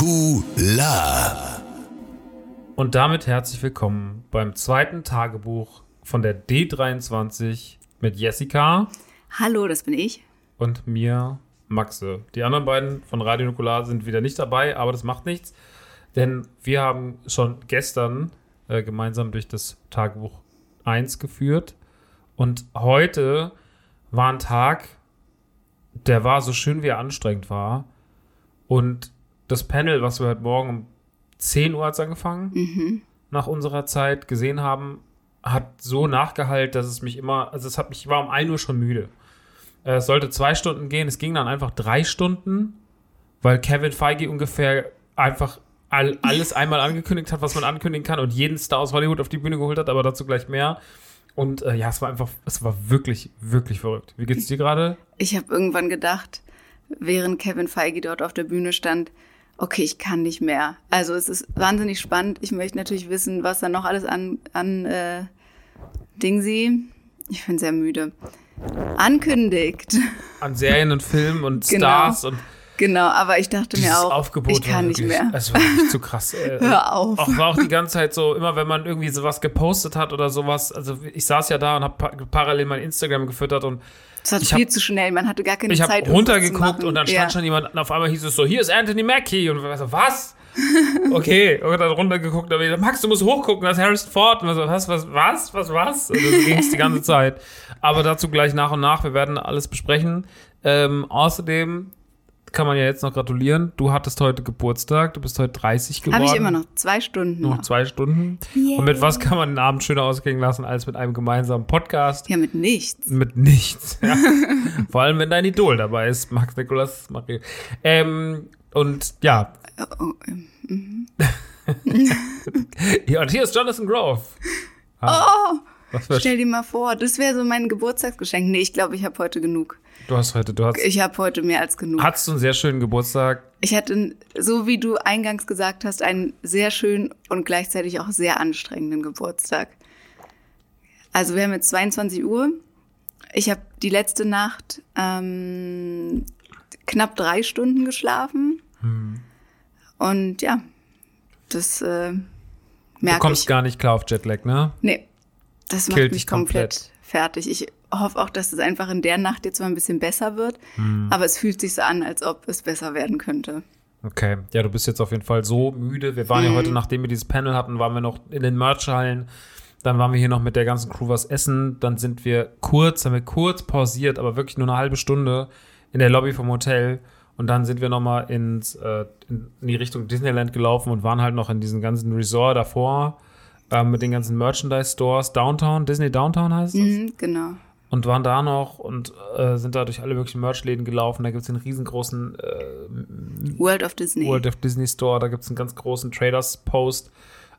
Nukular. Und damit herzlich willkommen beim zweiten Tagebuch von der D23 mit Jessica Hallo, das bin ich. und mir, Maxe. Die anderen beiden von Radio Nukular sind wieder nicht dabei, aber das macht nichts, denn wir haben schon gestern äh, gemeinsam durch das Tagebuch 1 geführt und heute war ein Tag, der war so schön, wie er anstrengend war. Und das Panel, was wir heute Morgen um 10 Uhr hat's angefangen, nach unserer Zeit gesehen haben, hat so nachgehallt, dass es mich immer, also es hat mich, ich war um 1 Uhr schon müde. Äh, Es sollte zwei Stunden gehen, es ging dann einfach drei Stunden, weil Kevin Feige ungefähr einfach all, alles einmal angekündigt hat, was man ankündigen kann und jeden Star aus Hollywood auf die Bühne geholt hat, aber dazu gleich mehr. Und äh, ja, es war einfach, es war wirklich, wirklich verrückt. Wie geht's dir gerade? Ich habe irgendwann gedacht, während Kevin Feige dort auf der Bühne stand, okay, ich kann nicht mehr. Also es ist wahnsinnig spannend. Ich möchte natürlich wissen, was da noch alles an, an äh, Dingsy, ich bin sehr müde, ankündigt. An Serien und Filmen und Genau. Stars und Genau, aber ich dachte mir auch, Aufgebot ich kann nicht mehr. Es war echt zu krass. Äh, Hör auf. Auch war auch die ganze Zeit so, immer wenn man irgendwie sowas gepostet hat oder sowas, also ich saß ja da und habe pa parallel mein Instagram gefüttert und Es war ich viel hab- zu schnell, man hatte gar keine ich habe Zeit. irgendwas zu runtergeguckt und dann stand ja. schon jemand, und auf einmal hieß es so, hier ist Anthony Mackie und wir so, was? Okay, und dann runtergeguckt, wieder, Max, du musst hochgucken, das ist Harrison Ford. Und so, was, was, was, was, was? Und das ging es die ganze Zeit. Aber dazu gleich nach und nach, wir werden alles besprechen. Ähm, außerdem kann man ja jetzt noch gratulieren. Du hattest heute Geburtstag, du bist heute 30 geworden. Habe ich immer noch zwei Stunden. Noch Noch. zwei Stunden. Und mit was kann man den Abend schöner ausklingen lassen als mit einem gemeinsamen Podcast? Ja, mit nichts. Mit nichts. Ja. Vor allem, wenn dein Idol dabei ist, Max Nikolas Marie. Ähm, und ja. Oh, oh, ähm, ja, und hier ist Jonathan Grove. oh, Was für stell dir mal vor, das wäre so mein Geburtstagsgeschenk. Nee, ich glaube, ich habe heute genug. du hast heute, du hast, Ich habe heute mehr als genug. hattest du einen sehr schönen Geburtstag. Ich hatte, so wie du eingangs gesagt hast, einen sehr schönen und gleichzeitig auch sehr anstrengenden Geburtstag. Also wir haben jetzt 22 Uhr. Ich habe die letzte Nacht ähm, knapp drei Stunden geschlafen. Und ja, das äh, Du merke kommst ich. gar nicht klar auf Jetlag, ne? Nee, das macht Killt mich komplett. komplett, fertig. Ich hoffe auch, dass es einfach in der Nacht jetzt mal ein bisschen besser wird. Hm. Aber es fühlt sich so an, als ob es besser werden könnte. Okay, ja, du bist jetzt auf jeden Fall so müde. Wir waren ja heute, nachdem wir dieses Panel hatten, waren wir noch in den Merchhallen. Dann waren wir hier noch mit der ganzen Crew was essen. Dann sind wir kurz, haben wir kurz pausiert, aber wirklich nur eine halbe Stunde in der Lobby vom Hotel. Und dann sind wir noch mal ins, äh, in, in die Richtung Disneyland gelaufen und waren halt noch in diesem ganzen Resort davor ähm, mit den ganzen Merchandise-Stores. Downtown, Disney Downtown heißt es Mhm, genau. und waren da noch und äh, sind da durch alle möglichen Merch-Läden gelaufen. Da gibt es den riesengroßen äh, World of Disney. World of Disney Store. Da gibt es einen ganz großen Traders-Post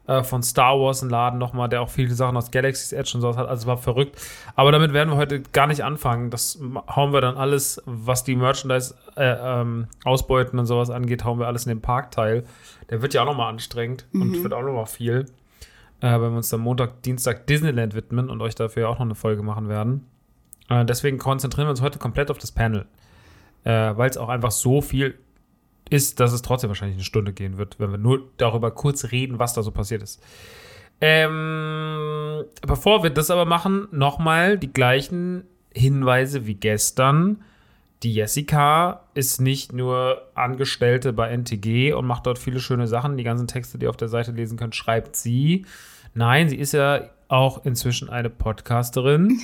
äh, von Star Wars, ein Laden nochmal, der auch viele Sachen aus Galaxy's Edge und sowas hat. Also war verrückt. Aber damit werden wir heute gar nicht anfangen. Das hauen wir dann alles, was die Merchandise äh, ähm, Ausbeuten und sowas angeht, hauen wir alles in den Parkteil. Der wird ja auch nochmal anstrengend und wird auch nochmal viel. Äh, wenn wir uns dann Montag, Dienstag Disneyland widmen und euch dafür auch noch eine Folge machen werden. Äh, deswegen konzentrieren wir uns heute komplett auf das Panel. Äh, Weil es auch einfach so viel ist, dass es trotzdem wahrscheinlich eine Stunde gehen wird, wenn wir nur darüber kurz reden, was da so passiert ist. Ähm, bevor wir das aber machen, nochmal die gleichen Hinweise wie gestern. Die Jessica ist nicht nur Angestellte bei NTG und macht dort viele schöne Sachen. Die ganzen Texte, die ihr auf der Seite lesen könnt, schreibt sie. Nein, sie ist ja auch inzwischen eine Podcasterin.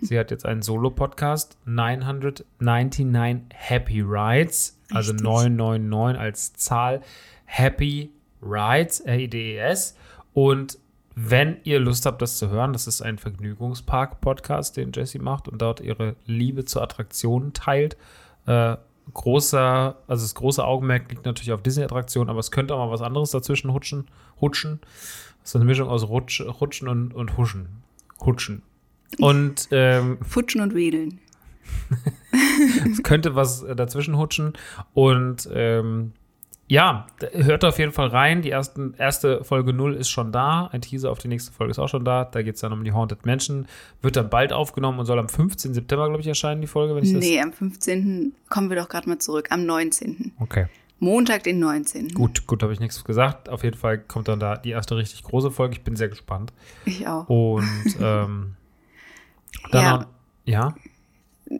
Sie hat jetzt einen Solo-Podcast, 999 Happy Rides, also Richtig. 999 als Zahl, Happy Rides, R-I-D-E-S. Und wenn ihr Lust habt, das zu hören, das ist ein Vergnügungspark-Podcast, den Jessie macht und dort ihre Liebe zu Attraktionen teilt. Äh, großer, also das große Augenmerk liegt natürlich auf Disney-Attraktionen, aber es könnte auch mal was anderes dazwischen hutschen. Hutschen. Ist eine Mischung aus Rutsch, Rutschen und, und Huschen. Hutschen. Und ähm, Futschen und Wedeln. es könnte was äh, dazwischen hutschen. Und ähm, ja, hört auf jeden Fall rein. Die ersten, erste Folge 0 ist schon da. Ein Teaser auf die nächste Folge ist auch schon da. Da geht es dann um die Haunted Mansion. Wird dann bald aufgenommen und soll am 15. September, glaube ich, erscheinen, die Folge, wenn ich Nee, am 15. kommen wir doch gerade mal zurück. Am 19. das. Okay. Montag, den 19. Gut, gut, habe ich nichts gesagt. Auf jeden Fall kommt dann da die erste richtig große Folge. Ich bin sehr gespannt. Ich auch. Und ähm, dann Ja. ja.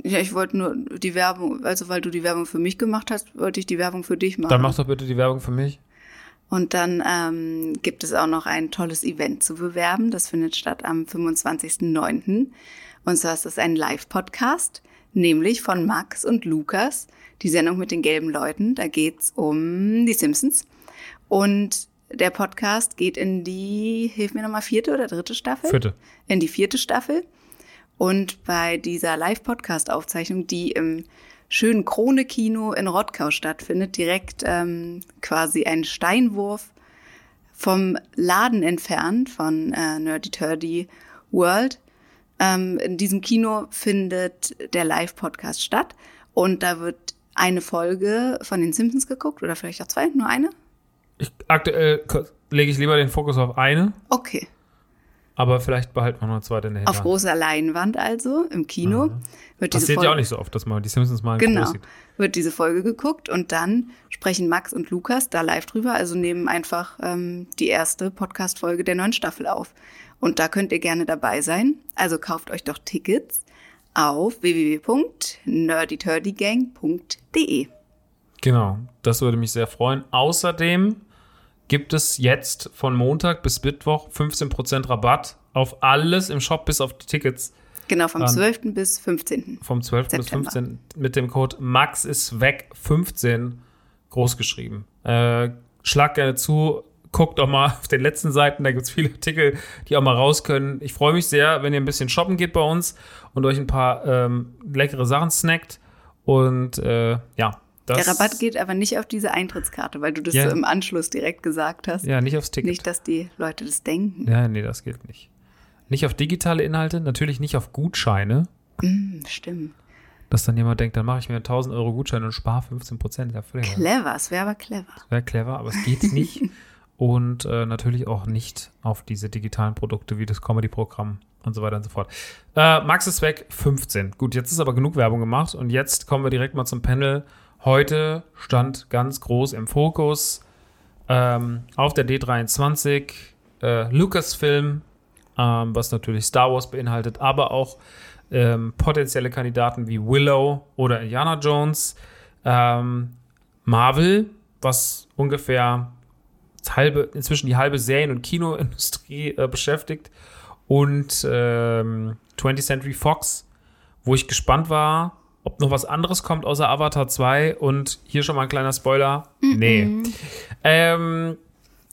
Ja, ich wollte nur die Werbung, also weil du die Werbung für mich gemacht hast, wollte ich die Werbung für dich machen. Dann mach doch bitte die Werbung für mich. Und dann ähm, gibt es auch noch ein tolles Event zu bewerben. Das findet statt am 25.09. Und zwar ist das ein Live-Podcast, nämlich von Max und Lukas, die Sendung mit den gelben Leuten. Da geht's um die Simpsons. Und der Podcast geht in die, hilf mir nochmal, vierte oder dritte Staffel? Vierte. in die vierte Staffel. Und bei dieser Live-Podcast-Aufzeichnung, die im schönen Krone-Kino in Rottgau stattfindet, direkt ähm, quasi ein Steinwurf vom Laden entfernt von äh, Nerdy Turdy World. Ähm, in diesem Kino findet der Live-Podcast statt und da wird eine Folge von den Simpsons geguckt oder vielleicht auch zwei, nur eine? Ich, aktuell lege ich lieber den Fokus auf eine, Okay. aber vielleicht behalten wir noch eine zweite in der Auf Hinterhand. großer Leinwand also, im Kino. Wird diese Passiert Folge ja auch nicht so oft, dass man die Simpsons mal Genau. sieht. Wird diese Folge geguckt und dann sprechen Max und Lukas da live drüber, also nehmen einfach ähm, die erste Podcast-Folge der neuen Staffel auf. Und da könnt ihr gerne dabei sein. Also kauft euch doch Tickets auf www.nerdyturdygang.de. Genau, das würde mich sehr freuen. Außerdem gibt es jetzt von Montag bis Mittwoch 15% Rabatt auf alles im Shop bis auf die Tickets Genau, vom Dann- 12. bis 15. vom 12. bis September. 15. mit dem Code Max ist weg 15 großgeschrieben. Äh, schlag gerne zu, guckt auch mal auf den letzten Seiten, da gibt es viele Artikel, die auch mal raus können. Ich freue mich sehr, wenn ihr ein bisschen shoppen geht bei uns und euch ein paar ähm, leckere Sachen snackt. Und äh, ja, das. Der Rabatt geht aber nicht auf diese Eintrittskarte, weil du das Ja. so im Anschluss direkt gesagt hast. Ja, nicht aufs Ticket. Nicht, dass die Leute das denken. Ja, nee, das gilt nicht. Nicht auf digitale Inhalte, natürlich nicht auf Gutscheine, Hm, stimmt. dass dann jemand denkt, dann mache ich mir einen 1000 Euro Gutschein und spare 15 Prozent. Ja, Clever, es wäre aber clever. wäre clever, aber es geht nicht. und äh, natürlich auch nicht auf diese digitalen Produkte wie das Comedy-Programm und so weiter und so fort. Äh, Max ist weg, 15. Gut, jetzt ist aber genug Werbung gemacht und jetzt kommen wir direkt mal zum Panel. Heute stand ganz groß im Fokus ähm, auf der D23 äh, Lucasfilm, ähm, was natürlich Star Wars beinhaltet, aber auch ähm, potenzielle Kandidaten wie Willow oder Indiana Jones, ähm, Marvel, was ungefähr halbe, inzwischen die halbe Serien- und Kinoindustrie äh, beschäftigt und ähm, 20th Century Fox, wo ich gespannt war, ob noch was anderes kommt außer Avatar 2 und hier schon mal ein kleiner Spoiler. Nee. Ähm,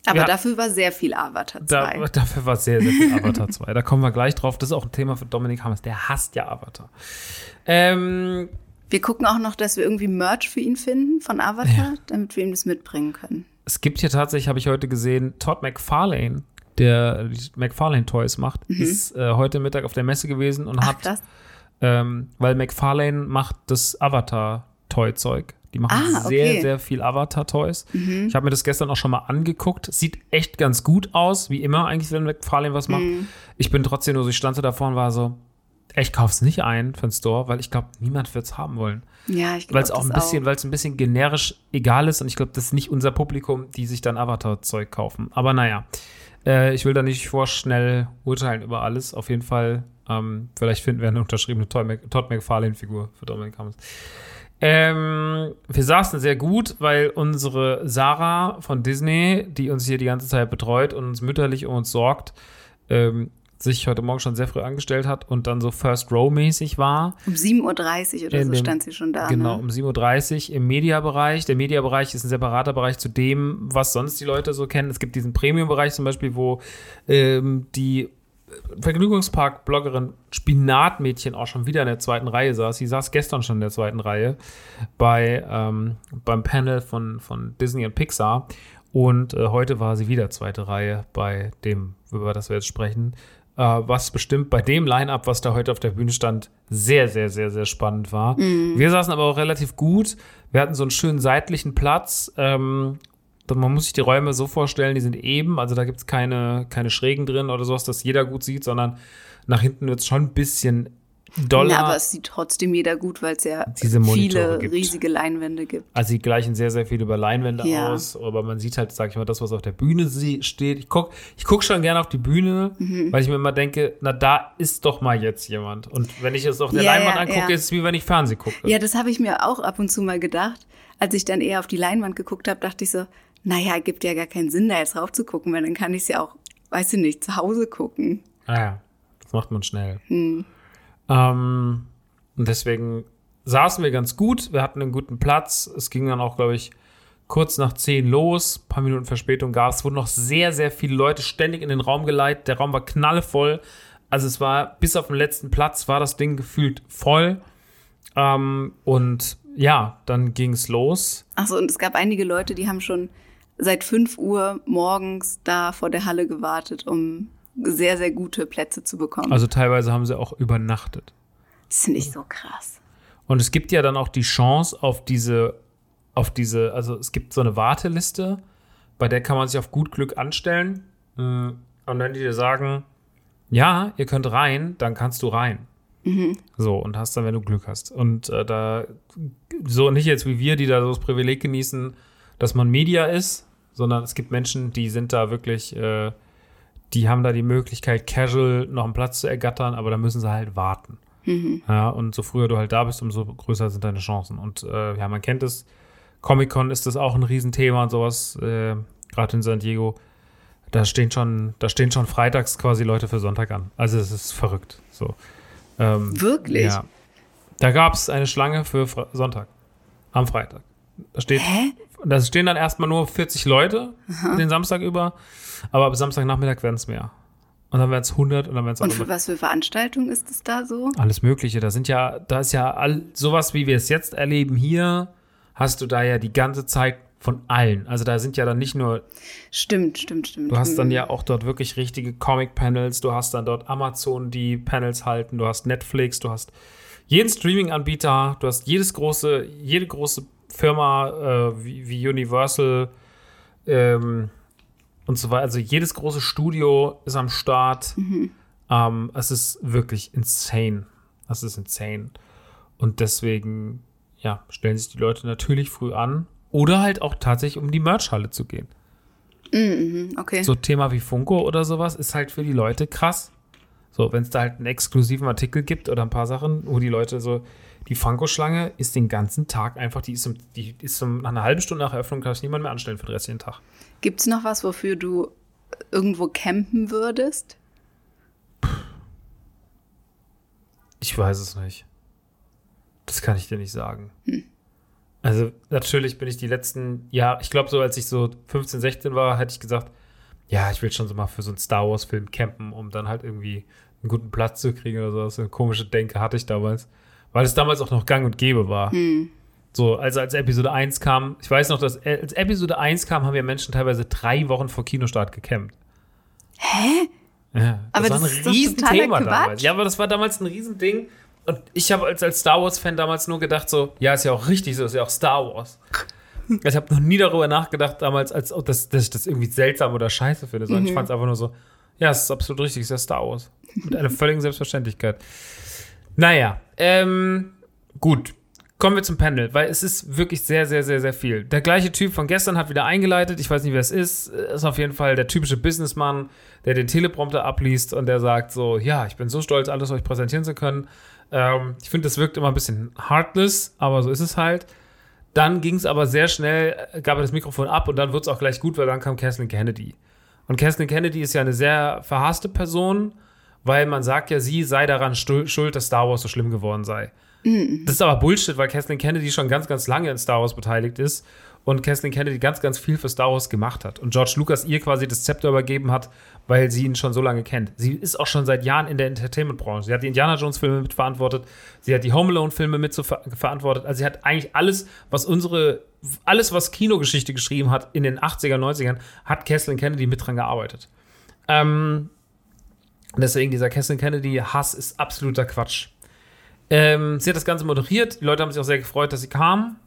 Aber Ja. dafür war sehr viel Avatar 2. da, dafür war sehr, sehr viel Avatar 2. Da kommen wir gleich drauf. Das ist auch ein Thema für Dominik Hammers. Der hasst ja Avatar. Ähm, Wir gucken auch noch, dass wir irgendwie Merch für ihn finden von Avatar, damit wir ihm das mitbringen können. Es gibt hier tatsächlich, habe ich heute gesehen, Todd McFarlane, der die McFarlane Toys macht, ist äh, heute Mittag auf der Messe gewesen und Mhm. Ach, hat, ähm, weil McFarlane macht das Avatar-Toy-Zeug. Die machen Ah, sehr, okay. Mhm. sehr viel Avatar-Toys. Ich habe mir das gestern auch schon mal angeguckt. Sieht echt ganz gut aus, wie immer eigentlich, wenn McFarlane was macht. Mhm. Ich bin trotzdem nur so, ich stand so davor und war so, ich kauf's nicht ein für den Store, weil ich glaube, niemand wird's haben wollen. Ja, ich glaube Weil es auch ein bisschen, weil es ein bisschen generisch egal ist und ich glaube, das ist nicht unser Publikum, die sich dann Avatar-Zeug kaufen. Aber naja, äh, ich will da nicht vorschnell urteilen über alles. Auf jeden Fall, ähm, vielleicht finden wir eine unterschriebene Todd Mc- Todd McFarlane-Figur für Dominic Hammers. Ähm, wir saßen sehr gut, weil unsere Sarah von Disney, die uns hier die ganze Zeit betreut und uns mütterlich um uns sorgt, ähm, sich heute Morgen schon sehr früh angestellt hat und dann so First Row-mäßig war. Um 7.30 Uhr oder In so dem- stand sie schon da. Genau, Ne? um 7.30 Uhr im Mediabereich. Der Mediabereich ist ein separater Bereich zu dem, was sonst die Leute so kennen. Es gibt diesen Premium-Bereich zum Beispiel, wo ähm, die Vergnügungspark-Bloggerin Spinatmädchen auch schon wieder in der zweiten Reihe saß. Sie saß gestern schon in der zweiten Reihe bei, ähm, beim Panel von, von Disney und Pixar. Und äh, heute war sie wieder zweite Reihe bei dem, über das wir jetzt sprechen. Äh, was bestimmt bei dem Line-Up, was da heute auf der Bühne stand, sehr, sehr, sehr, sehr spannend war. Wir saßen aber auch relativ gut. Wir hatten so einen schönen seitlichen Platz. Ähm, man muss sich die Räume so vorstellen, die sind eben, also da gibt es keine, keine Schrägen drin oder sowas, dass jeder gut sieht, sondern nach hinten wird es schon ein bisschen doller. Na, aber es sieht trotzdem jeder gut, weil es ja viele gibt. riesige Leinwände gibt. Also sie gleichen sehr, sehr viel über Leinwände Ja. aus, aber man sieht halt, sag ich mal, das, was auf der Bühne steht. Ich guck, ich guck schon gerne auf die Bühne, Mhm. weil ich mir immer denke, na, da ist doch mal jetzt jemand. Und wenn ich es auf der Ja, Leinwand ja, angucke, ist es wie wenn ich Fernsehen gucke. Ja, das habe ich mir auch ab und zu mal gedacht. Als ich dann eher auf die Leinwand geguckt habe, dachte ich so, naja, gibt ja gar keinen Sinn, da jetzt rauf zu gucken, weil dann kann ich es ja auch, weiß ich nicht, zu Hause gucken. Ah ja, das macht man schnell. Hm. Ähm, und deswegen saßen wir ganz gut. Wir hatten einen guten Platz. Es ging dann auch, glaube ich, kurz nach 10 los. Ein paar Minuten Verspätung gab es. Es wurden noch sehr, sehr viele Leute ständig in den Raum geleitet. Der Raum war knallevoll. Also es war, bis auf den letzten Platz war das Ding gefühlt voll. Ähm, und ja, dann ging es los. Achso, und es gab einige Leute, die haben schon seit 5 Uhr morgens da vor der Halle gewartet, um sehr, sehr gute Plätze zu bekommen. Also teilweise haben sie auch übernachtet. das finde ich so krass. Und es gibt ja dann auch die Chance auf diese, auf diese, also es gibt so eine Warteliste, bei der kann man sich auf gut Glück anstellen. Mm, Und wenn die dir sagen, ja, ihr könnt rein, dann kannst du rein. So, und hast dann, wenn du Glück hast. Und äh, da, so nicht jetzt wie wir, die da so das Privileg genießen, dass man Media ist, sondern es gibt Menschen, die sind da wirklich, äh, die haben da die Möglichkeit, casual noch einen Platz zu ergattern, aber da müssen sie halt warten. Ja, und so früher du halt da bist, umso größer sind deine Chancen. Und äh, ja, man kennt es. Comic-Con ist das auch ein Riesenthema und sowas, äh, gerade in San Diego. Da stehen schon, da stehen schon freitags quasi Leute für Sonntag an. Also es ist verrückt. So. Ähm, Wirklich? Ja. Da gab es eine Schlange für Fre Sonntag. Am Freitag. Da steht, Hä? Da stehen dann erstmal nur 40 Leute den Samstag über, aber ab Samstagnachmittag werden es mehr. Und dann werden es 100 und dann werden es Und für was für Veranstaltungen ist es da so? alles Mögliche. Da sind ja, da ist ja all, sowas, wie wir es jetzt erleben hier, hast du da ja die ganze Zeit von allen. Also da sind ja dann nicht nur, Stimmt, stimmt, stimmt. du hast dann Mhm. ja auch dort wirklich richtige Comic-Panels, du hast dann dort Amazon, die Panels halten, du hast Netflix, du hast jeden Streaming-Anbieter, du hast jedes große, jede große Firma äh, wie, wie Universal ähm, und so weiter. Also jedes große Studio ist am Start. Ähm, es ist wirklich insane. Es ist insane. Und deswegen, ja, stellen sich die Leute natürlich früh an. Oder halt auch tatsächlich, um die Merchhalle zu gehen. Okay. So Thema wie Funko oder sowas ist halt für die Leute krass. So, wenn es da halt einen exklusiven Artikel gibt oder ein paar Sachen, wo die Leute so, die Funko-Schlange ist den ganzen Tag einfach, die ist, um, die ist um, nach einer halben Stunde nach Eröffnung, darf ich niemand mehr anstellen für den restlichen Tag. Gibt es noch was, wofür du irgendwo campen würdest? Ich weiß es nicht. Das kann ich dir nicht sagen. Also, natürlich bin ich die letzten, ja, ich glaube, so als ich so 15, 16 war, hätte ich gesagt, ja, ich will schon so mal für so einen Star Wars-Film campen, um dann halt irgendwie einen guten Platz zu kriegen oder so. So eine komische Denke hatte ich damals. Weil es damals auch noch gang und gäbe war. So, also als Episode 1 kam, ich weiß noch, dass äh, als Episode 1 kam, haben wir Menschen teilweise drei Wochen vor Kinostart gecampt. Hä? Ja, Aber das das war ist ein Riesenthema damals. Ja, aber das war damals ein Riesending. Und ich habe als, als Star Wars-Fan damals nur gedacht, so, ja, ist ja auch richtig so, ist ja auch Star Wars. Ich habe noch nie darüber nachgedacht damals, als oh, dass, dass ich das irgendwie seltsam oder scheiße finde, sondern Mhm. ich fand es einfach nur so, ja, es ist absolut richtig, es ist ja Star Wars. Mit einer völligen Selbstverständlichkeit. Naja, ähm, gut. Kommen wir zum Panel, weil es ist wirklich sehr, sehr, sehr, sehr viel. Der gleiche Typ von gestern hat wieder eingeleitet. Ich weiß nicht, wer es ist. Ist auf jeden Fall der typische Businessmann, der den Teleprompter abliest und der sagt so: Ja, ich bin so stolz, alles euch präsentieren zu können. Ähm, ich finde, das wirkt immer ein bisschen heartless, aber so ist es halt. Dann ging es aber sehr schnell, gab er das Mikrofon ab und dann wurde es auch gleich gut, weil dann kam Kathleen Kennedy. Und Kathleen Kennedy ist ja eine sehr verhasste Person weil man sagt ja, sie sei daran schuld, dass Star Wars so schlimm geworden sei. Mhm. Das ist aber Bullshit, weil Kathleen Kennedy schon ganz, ganz lange in Star Wars beteiligt ist und Kathleen Kennedy ganz, ganz viel für Star Wars gemacht hat und George Lucas ihr quasi das Zepter übergeben hat, weil sie ihn schon so lange kennt. Sie ist auch schon seit Jahren in der Entertainment-Branche. Sie hat die Indiana Jones-Filme mitverantwortet, sie hat die Home Alone-Filme mit verantwortet. Also sie hat eigentlich alles, was unsere, alles, was Kinogeschichte geschrieben hat in den 80er, 90ern, hat Kathleen Kennedy mit dran gearbeitet. Ähm, deswegen dieser Kathleen Kennedy-Hass ist absoluter Quatsch. Ähm, sie hat das Ganze moderiert. Die Leute haben sich auch sehr gefreut, dass sie kam.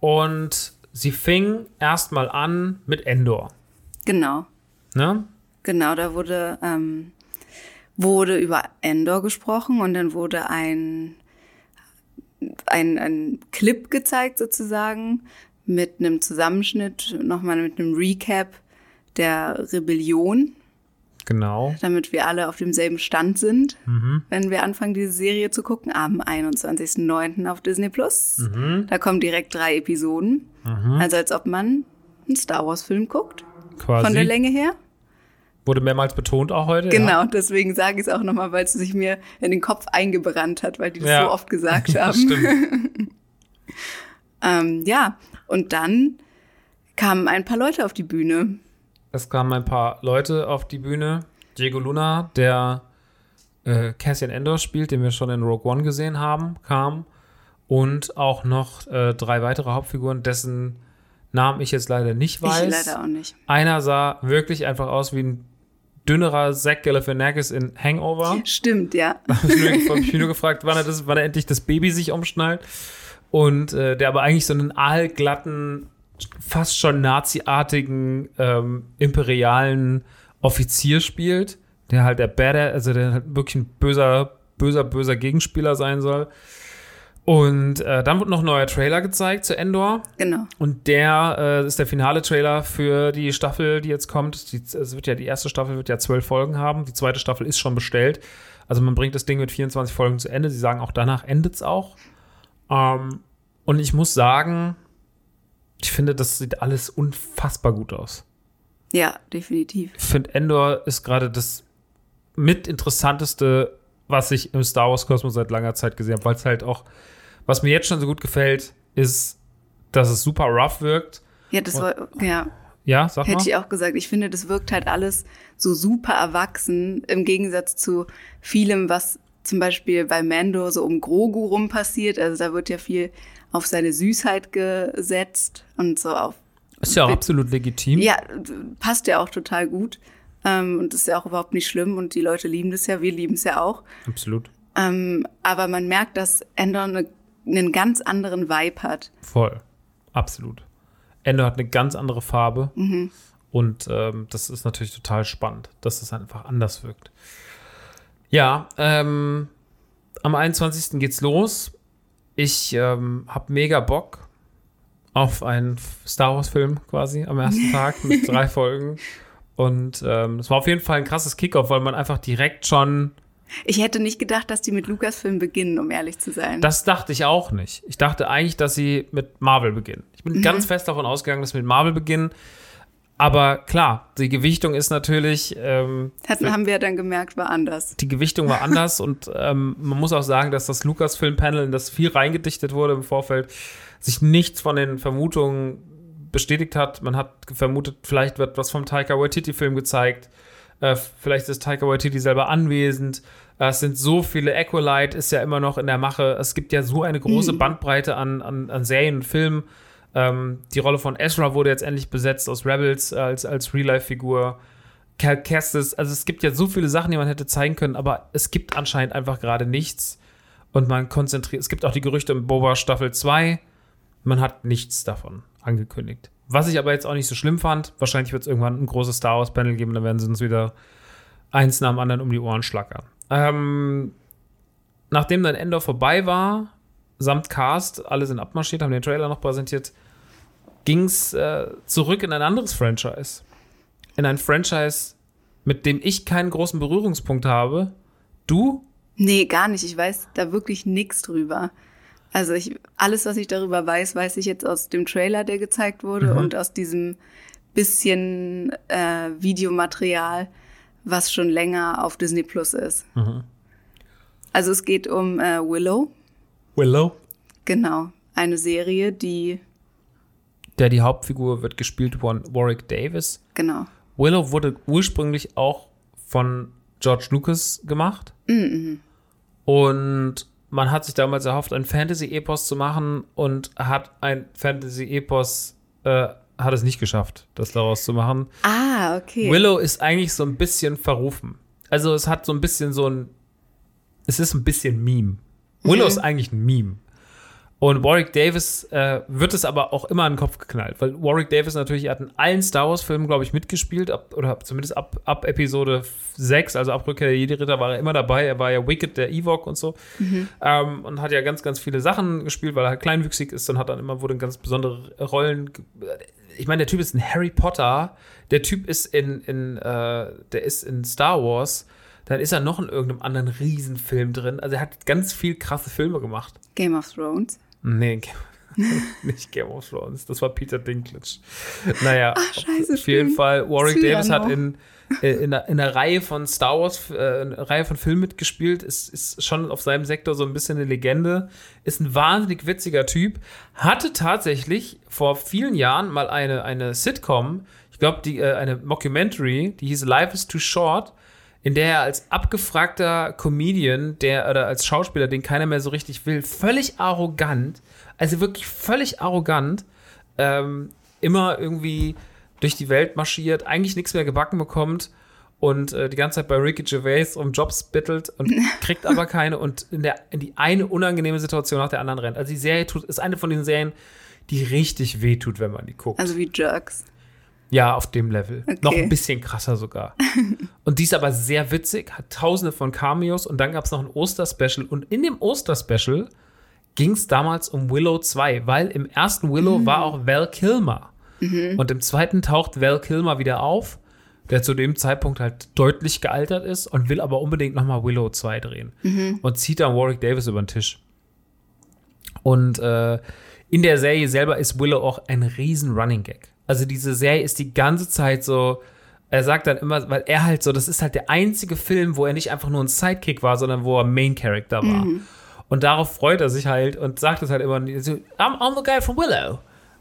Und sie fing erstmal an mit Endor. Genau. Ne? Genau, da wurde, ähm, wurde über Endor gesprochen und dann wurde ein, ein, ein Clip gezeigt sozusagen mit einem Zusammenschnitt, nochmal mit einem Recap der Rebellion Genau. Damit wir alle auf demselben Stand sind, mhm. wenn wir anfangen, diese Serie zu gucken, am 21.09. auf Disney Plus. Mhm. Da kommen direkt drei Episoden. Mhm. Also als ob man einen Star Wars-Film guckt. Quasi. Von der Länge her. Wurde mehrmals betont auch heute. Genau, ja. deswegen sage ich es auch nochmal, weil es sich mir in den Kopf eingebrannt hat, weil die das ja. so oft gesagt haben. Stimmt. ähm, ja, und dann kamen ein paar Leute auf die Bühne. Es kamen ein paar Leute auf die Bühne. Diego Luna, der äh, Cassian Endor spielt, den wir schon in Rogue One gesehen haben, kam. Und auch noch äh, drei weitere Hauptfiguren, dessen Namen ich jetzt leider nicht weiß. Ich leider auch nicht. Einer sah wirklich einfach aus wie ein dünnerer Zach Galifianakis in Hangover. Stimmt, ja. Da habe ich, mich nur gefragt, wann er, das, wann er endlich das Baby sich umschnallt. Und äh, der aber eigentlich so einen aalglatten fast schon naziartigen ähm, imperialen Offizier spielt, der halt der Badass, also der halt wirklich ein böser, böser, böser Gegenspieler sein soll. Und äh, dann wird noch ein neuer Trailer gezeigt zu Endor. Genau. Und der äh, ist der finale Trailer für die Staffel, die jetzt kommt. Die, es wird ja die erste Staffel wird ja zwölf Folgen haben. Die zweite Staffel ist schon bestellt. Also man bringt das Ding mit 24 Folgen zu Ende. Sie sagen auch danach endet es auch. Ähm, und ich muss sagen, ich finde, das sieht alles unfassbar gut aus. Ja, definitiv. Ich finde, Endor ist gerade das mit interessanteste, was ich im Star Wars Kosmos seit langer Zeit gesehen habe, weil es halt auch, was mir jetzt schon so gut gefällt, ist, dass es super rough wirkt. Ja, das war, ja. Ja, sag Hätte mal. ich auch gesagt. Ich finde, das wirkt halt alles so super erwachsen im Gegensatz zu vielem, was zum Beispiel bei Mando so um Grogu rum passiert. Also da wird ja viel auf seine Süßheit gesetzt und so auf. Ist ja auch absolut legitim. Ja, passt ja auch total gut. Ähm, und ist ja auch überhaupt nicht schlimm und die Leute lieben das ja, wir lieben es ja auch. Absolut. Ähm, aber man merkt, dass Endor eine, einen ganz anderen Vibe hat. Voll. Absolut. Endor hat eine ganz andere Farbe. Mhm. Und ähm, das ist natürlich total spannend, dass es einfach anders wirkt. Ja, ähm, am 21. geht's los. Ich ähm, habe mega Bock auf einen Star Wars-Film quasi am ersten Tag mit drei Folgen. Und ähm, es war auf jeden Fall ein krasses Kickoff, weil man einfach direkt schon. Ich hätte nicht gedacht, dass die mit Lucasfilm beginnen, um ehrlich zu sein. Das dachte ich auch nicht. Ich dachte eigentlich, dass sie mit Marvel beginnen. Ich bin mhm. ganz fest davon ausgegangen, dass sie mit Marvel beginnen. Aber klar, die Gewichtung ist natürlich. Ähm, Hatten, haben wir dann gemerkt, war anders. Die Gewichtung war anders und ähm, man muss auch sagen, dass das Lucasfilm-Panel, in das viel reingedichtet wurde im Vorfeld, sich nichts von den Vermutungen bestätigt hat. Man hat vermutet, vielleicht wird was vom Taika Waititi-Film gezeigt. Äh, vielleicht ist Taika Waititi selber anwesend. Äh, es sind so viele. Equalite ist ja immer noch in der Mache. Es gibt ja so eine große mhm. Bandbreite an, an, an Serien und Filmen. Ähm, die Rolle von Ezra wurde jetzt endlich besetzt aus Rebels als, als Real-Life-Figur. Cal Kestis, also es gibt ja so viele Sachen, die man hätte zeigen können, aber es gibt anscheinend einfach gerade nichts. Und man konzentriert, es gibt auch die Gerüchte im Boba Staffel 2. Man hat nichts davon angekündigt. Was ich aber jetzt auch nicht so schlimm fand, wahrscheinlich wird es irgendwann ein großes Star Wars-Panel geben, dann werden sie uns wieder eins nach dem anderen um die Ohren schlackern. Ähm, nachdem dann Endor vorbei war, samt Cast, alle sind abmarschiert, haben den Trailer noch präsentiert, ging es äh, zurück in ein anderes Franchise. In ein Franchise, mit dem ich keinen großen Berührungspunkt habe. Du? Nee, gar nicht. Ich weiß da wirklich nichts drüber. Also ich, alles, was ich darüber weiß, weiß ich jetzt aus dem Trailer, der gezeigt wurde mhm. und aus diesem bisschen äh, Videomaterial, was schon länger auf Disney Plus ist. Also es geht um äh, Willow, Willow. genau, eine Serie, die, Der die Hauptfigur wird gespielt von Warwick Davis. genau, Willow wurde ursprünglich auch von George Lucas gemacht. Und man hat sich damals erhofft, ein Fantasy-Epos zu machen und hat ein Fantasy-Epos, äh, hat es nicht geschafft, das daraus zu machen. ah, okay. Willow ist eigentlich so ein bisschen verrufen. Also es hat so ein bisschen so ein, es ist ein bisschen Meme. Willow ist eigentlich ein Meme. Und Warwick Davis äh, wird es aber auch immer in den Kopf geknallt, weil Warwick Davis natürlich, hat in allen Star Wars-Filmen, glaube ich, mitgespielt, ab, oder zumindest ab, ab Episode 6, also ab Rückkehr der Jedi-Ritter war er immer dabei. Er war ja Wicked, der Ewok und so. Ähm, und hat ja ganz, ganz viele Sachen gespielt, weil er halt kleinwüchsig ist und hat dann immer, wurde in ganz besondere Rollen. Ich meine, der Typ ist ein Harry Potter, der Typ ist in, in äh, der ist in Star Wars, dann ist er noch in irgendeinem anderen Riesenfilm drin. Also er hat ganz viel krasse Filme gemacht. Game of Thrones. Nee, nicht Game of Thrones. Das war Peter Dinklage. Naja, scheiße, auf jeden. Fall. Warwick. Davis hat in, äh, in, einer, in einer Reihe von Star Wars, äh, in einer Reihe von Filmen mitgespielt. Ist, ist schon auf seinem Sektor so ein bisschen eine Legende. Ist ein wahnsinnig witziger Typ. Hatte tatsächlich vor vielen Jahren mal eine, eine Sitcom, ich glaube, die äh, eine Mockumentary, die hieß Life is Too Short in der er als abgefragter Comedian, der oder als Schauspieler, den keiner mehr so richtig will, völlig arrogant, also wirklich völlig arrogant, ähm, immer irgendwie durch die Welt marschiert, eigentlich nichts mehr gebacken bekommt und äh, die ganze Zeit bei Ricky Gervais um Jobs bittelt und kriegt aber keine und in, der, in die eine unangenehme Situation nach der anderen rennt. Also die Serie tut, ist eine von den Serien, die richtig wehtut, wenn man die guckt. Also wie Jerks. Ja, auf dem Level. Okay. Noch ein bisschen krasser sogar. und die ist aber sehr witzig, hat tausende von Cameos und dann gab es noch ein Oster-Special. Und in dem Oster-Special ging es damals um Willow 2, weil im ersten Willow war auch Val Kilmer. Und im zweiten taucht Val Kilmer wieder auf, der zu dem Zeitpunkt halt deutlich gealtert ist und will aber unbedingt nochmal Willow 2 drehen. Und zieht dann Warwick Davis über den Tisch. Und äh, in der Serie selber ist Willow auch ein riesen Running Gag. Also diese Serie ist die ganze Zeit so, er sagt dann immer, weil er halt so, das ist halt der einzige Film, wo er nicht einfach nur ein Sidekick war, sondern wo er Main Character war. Und darauf freut er sich halt und sagt es halt immer, so, I'm, I'm the guy from Willow.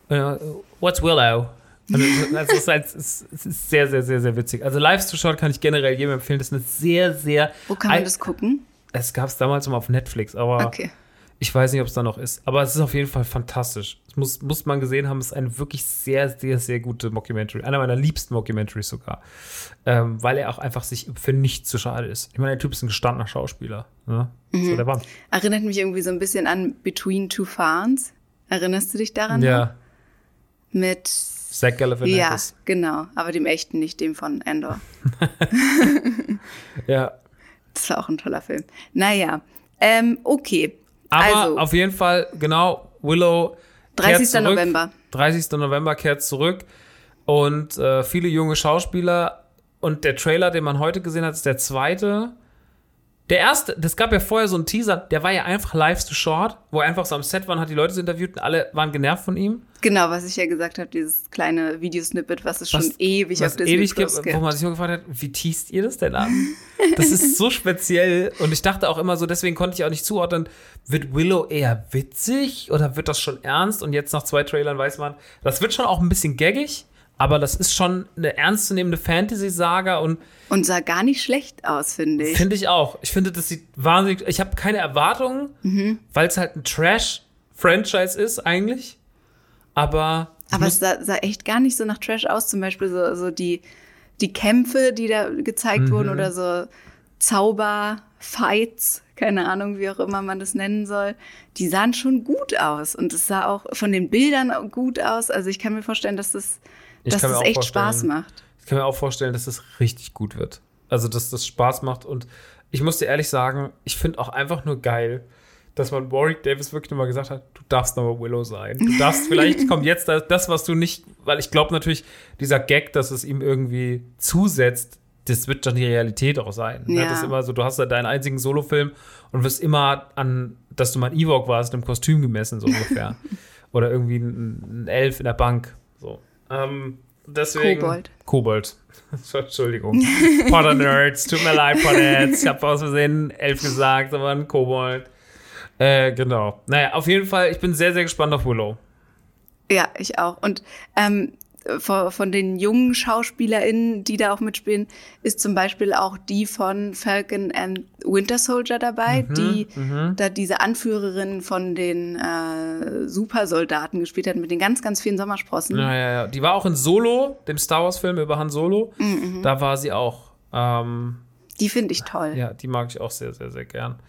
Uh, what's Willow? Und das ist, halt, es ist, sehr, sehr, sehr, sehr witzig. Also Live to Short kann ich generell jedem empfehlen. Das ist eine sehr, sehr. Wo kann man das gucken? Es gab es damals mal auf Netflix, aber Okay. Ich weiß nicht, ob es da noch ist. Aber es ist auf jeden Fall fantastisch. Das muss, muss man gesehen haben. Es ist eine wirklich sehr, sehr, sehr gute Mockumentary. Einer meiner liebsten Mockumentaries sogar. Ähm, weil er auch einfach sich für nichts zu schade ist. Ich meine, der Typ ist ein gestandener Schauspieler. Ne? So, der war. Erinnert mich irgendwie so ein bisschen an Between Two Farms. Erinnerst du dich daran? Ja, Mit. Zach Ja, Galifianakis. genau. Aber dem echten, nicht dem von Endor. Ja. Das war auch ein toller Film. Naja, ähm, okay. Aber also, auf jeden Fall, genau, Willow. kehrt 30. zurück. November. 30. November kehrt zurück. Und äh, viele junge Schauspieler. Und der Trailer, den man heute gesehen hat, ist der zweite. Der erste, das gab ja vorher so einen Teaser, der war ja einfach live to short, wo er einfach so am Set war und hat die Leute so interviewt und alle waren genervt von ihm. Genau, was ich ja gesagt habe, dieses kleine Videosnippet, was es schon ewig was auf Disney ewig Plus gibt, gibt. wo man sich nur gefragt hat, wie teast ihr das denn an? Das ist so speziell und ich dachte auch immer so, deswegen konnte ich auch nicht zuordnen, wird Willow eher witzig oder wird das schon ernst? Und jetzt nach zwei Trailern weiß man, das wird schon auch ein bisschen gaggig, aber das ist schon eine ernstzunehmende Fantasy-Saga und Und sah gar nicht schlecht aus, finde ich. finde ich auch. Ich finde, das sieht wahnsinnig, ich habe keine Erwartungen, Mhm. weil es halt ein Trash-Franchise ist eigentlich, aber Aber es sah, sah echt gar nicht so nach Trash aus. Zum Beispiel so, so die, die Kämpfe, die da gezeigt wurden Mhm. oder so Zauber-Fights, keine Ahnung, wie auch immer man das nennen soll, die sahen schon gut aus. Und es sah auch von den Bildern gut aus. Also ich kann mir vorstellen, dass das, Ich dass kann mir das auch echt. Spaß macht. Ich kann mir auch vorstellen, dass es richtig gut wird. Also, dass das Spaß macht. Und ich muss dir ehrlich sagen, ich finde auch einfach nur geil, dass man Warwick Davis wirklich nochmal gesagt hat, du darfst nochmal Willow sein. Du darfst vielleicht, kommt jetzt das, das, was du nicht, weil ich glaube natürlich, dieser Gag, dass es ihm irgendwie zusetzt, das wird dann die Realität auch sein. Ne? Ja. Das ist immer so, du hast ja deinen einzigen Solofilm und wirst immer an, dass du mal ein Ewok warst, im Kostüm gemessen, so ungefähr. Oder irgendwie ein, ein Elf in der Bank. So. Ähm, Deswegen, Kobold. Kobold. Entschuldigung. Potter-Nerds, tut mir leid, Potterheads. Ich habe aus Versehen elf gesagt, aber ein Kobold. Äh, genau. Naja, auf jeden Fall, ich bin sehr, sehr gespannt auf Willow. Ja, ich auch. Und ähm, von, von den jungen SchauspielerInnen, die da auch mitspielen, ist zum Beispiel auch die von Falcon and Winter Soldier dabei, die da diese Anführerin von den äh, Supersoldaten gespielt hat mit den ganz, ganz vielen Sommersprossen. Ja, ja, ja. Die war auch in Solo, dem Star Wars-Film über Han Solo. Da war sie auch. Ähm, Die finde ich toll. ja, die mag ich auch sehr, sehr, sehr gern.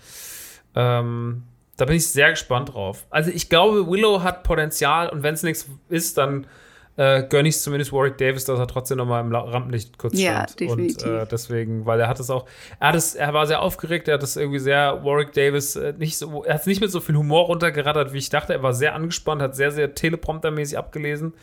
Ähm, da bin ich sehr gespannt drauf. Also ich glaube, Willow hat Potenzial und wenn es nichts ist, dann äh, gönne ich es zumindest Warwick Davis, dass er trotzdem noch mal im Rampenlicht kurz Ja, stand. definitiv. Und äh, deswegen, weil er hat es auch, er hat es, er war sehr aufgeregt, er hat es irgendwie sehr, Warwick Davis, äh, nicht so, er hat es nicht mit so viel Humor runtergerattert, wie ich dachte. Er war sehr angespannt, hat sehr, sehr telepromptermäßig abgelesen.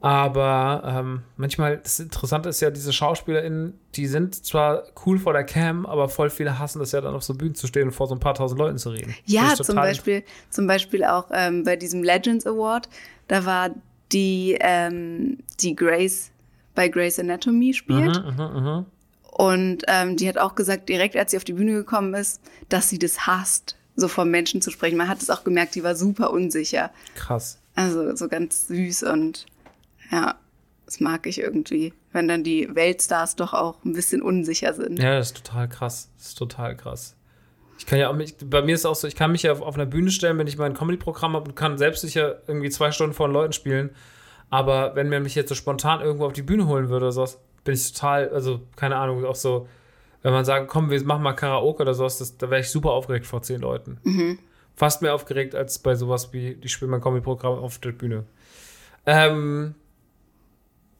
Aber ähm, manchmal, das Interessante ist ja, diese SchauspielerInnen, die sind zwar cool vor der Cam, aber voll viele hassen das ja dann auf so Bühnen zu stehen und vor so ein paar tausend Leuten zu reden. Ja, zum Beispiel, zum Beispiel auch ähm, bei diesem Legends Award, da war die, ähm, die Grace bei Grace Anatomy spielt. Mhm, Und ähm, die hat auch gesagt, direkt als sie auf die Bühne gekommen ist, dass sie das hasst, so vor Menschen zu sprechen. Man hat es auch gemerkt, die war super unsicher. Krass. Also so ganz süß und ja, das mag ich irgendwie, wenn dann die Weltstars doch auch ein bisschen unsicher sind. Ja, das ist total krass. Das ist total krass. Ich kann ja auch, mich, bei mir ist es auch so, ich kann mich ja auf, auf einer Bühne stellen, wenn ich mein Comedy-Programm habe und kann selbstsicher irgendwie zwei Stunden vor den Leuten spielen. Aber wenn man mich jetzt so spontan irgendwo auf die Bühne holen würde oder sowas, bin ich total, also keine Ahnung, auch so, wenn man sagt, komm, wir machen mal Karaoke oder sowas, das, da wäre ich super aufgeregt vor zehn Leuten. Fast mehr aufgeregt als bei sowas wie, ich spiele mein Comedy-Programm auf der Bühne. Ähm,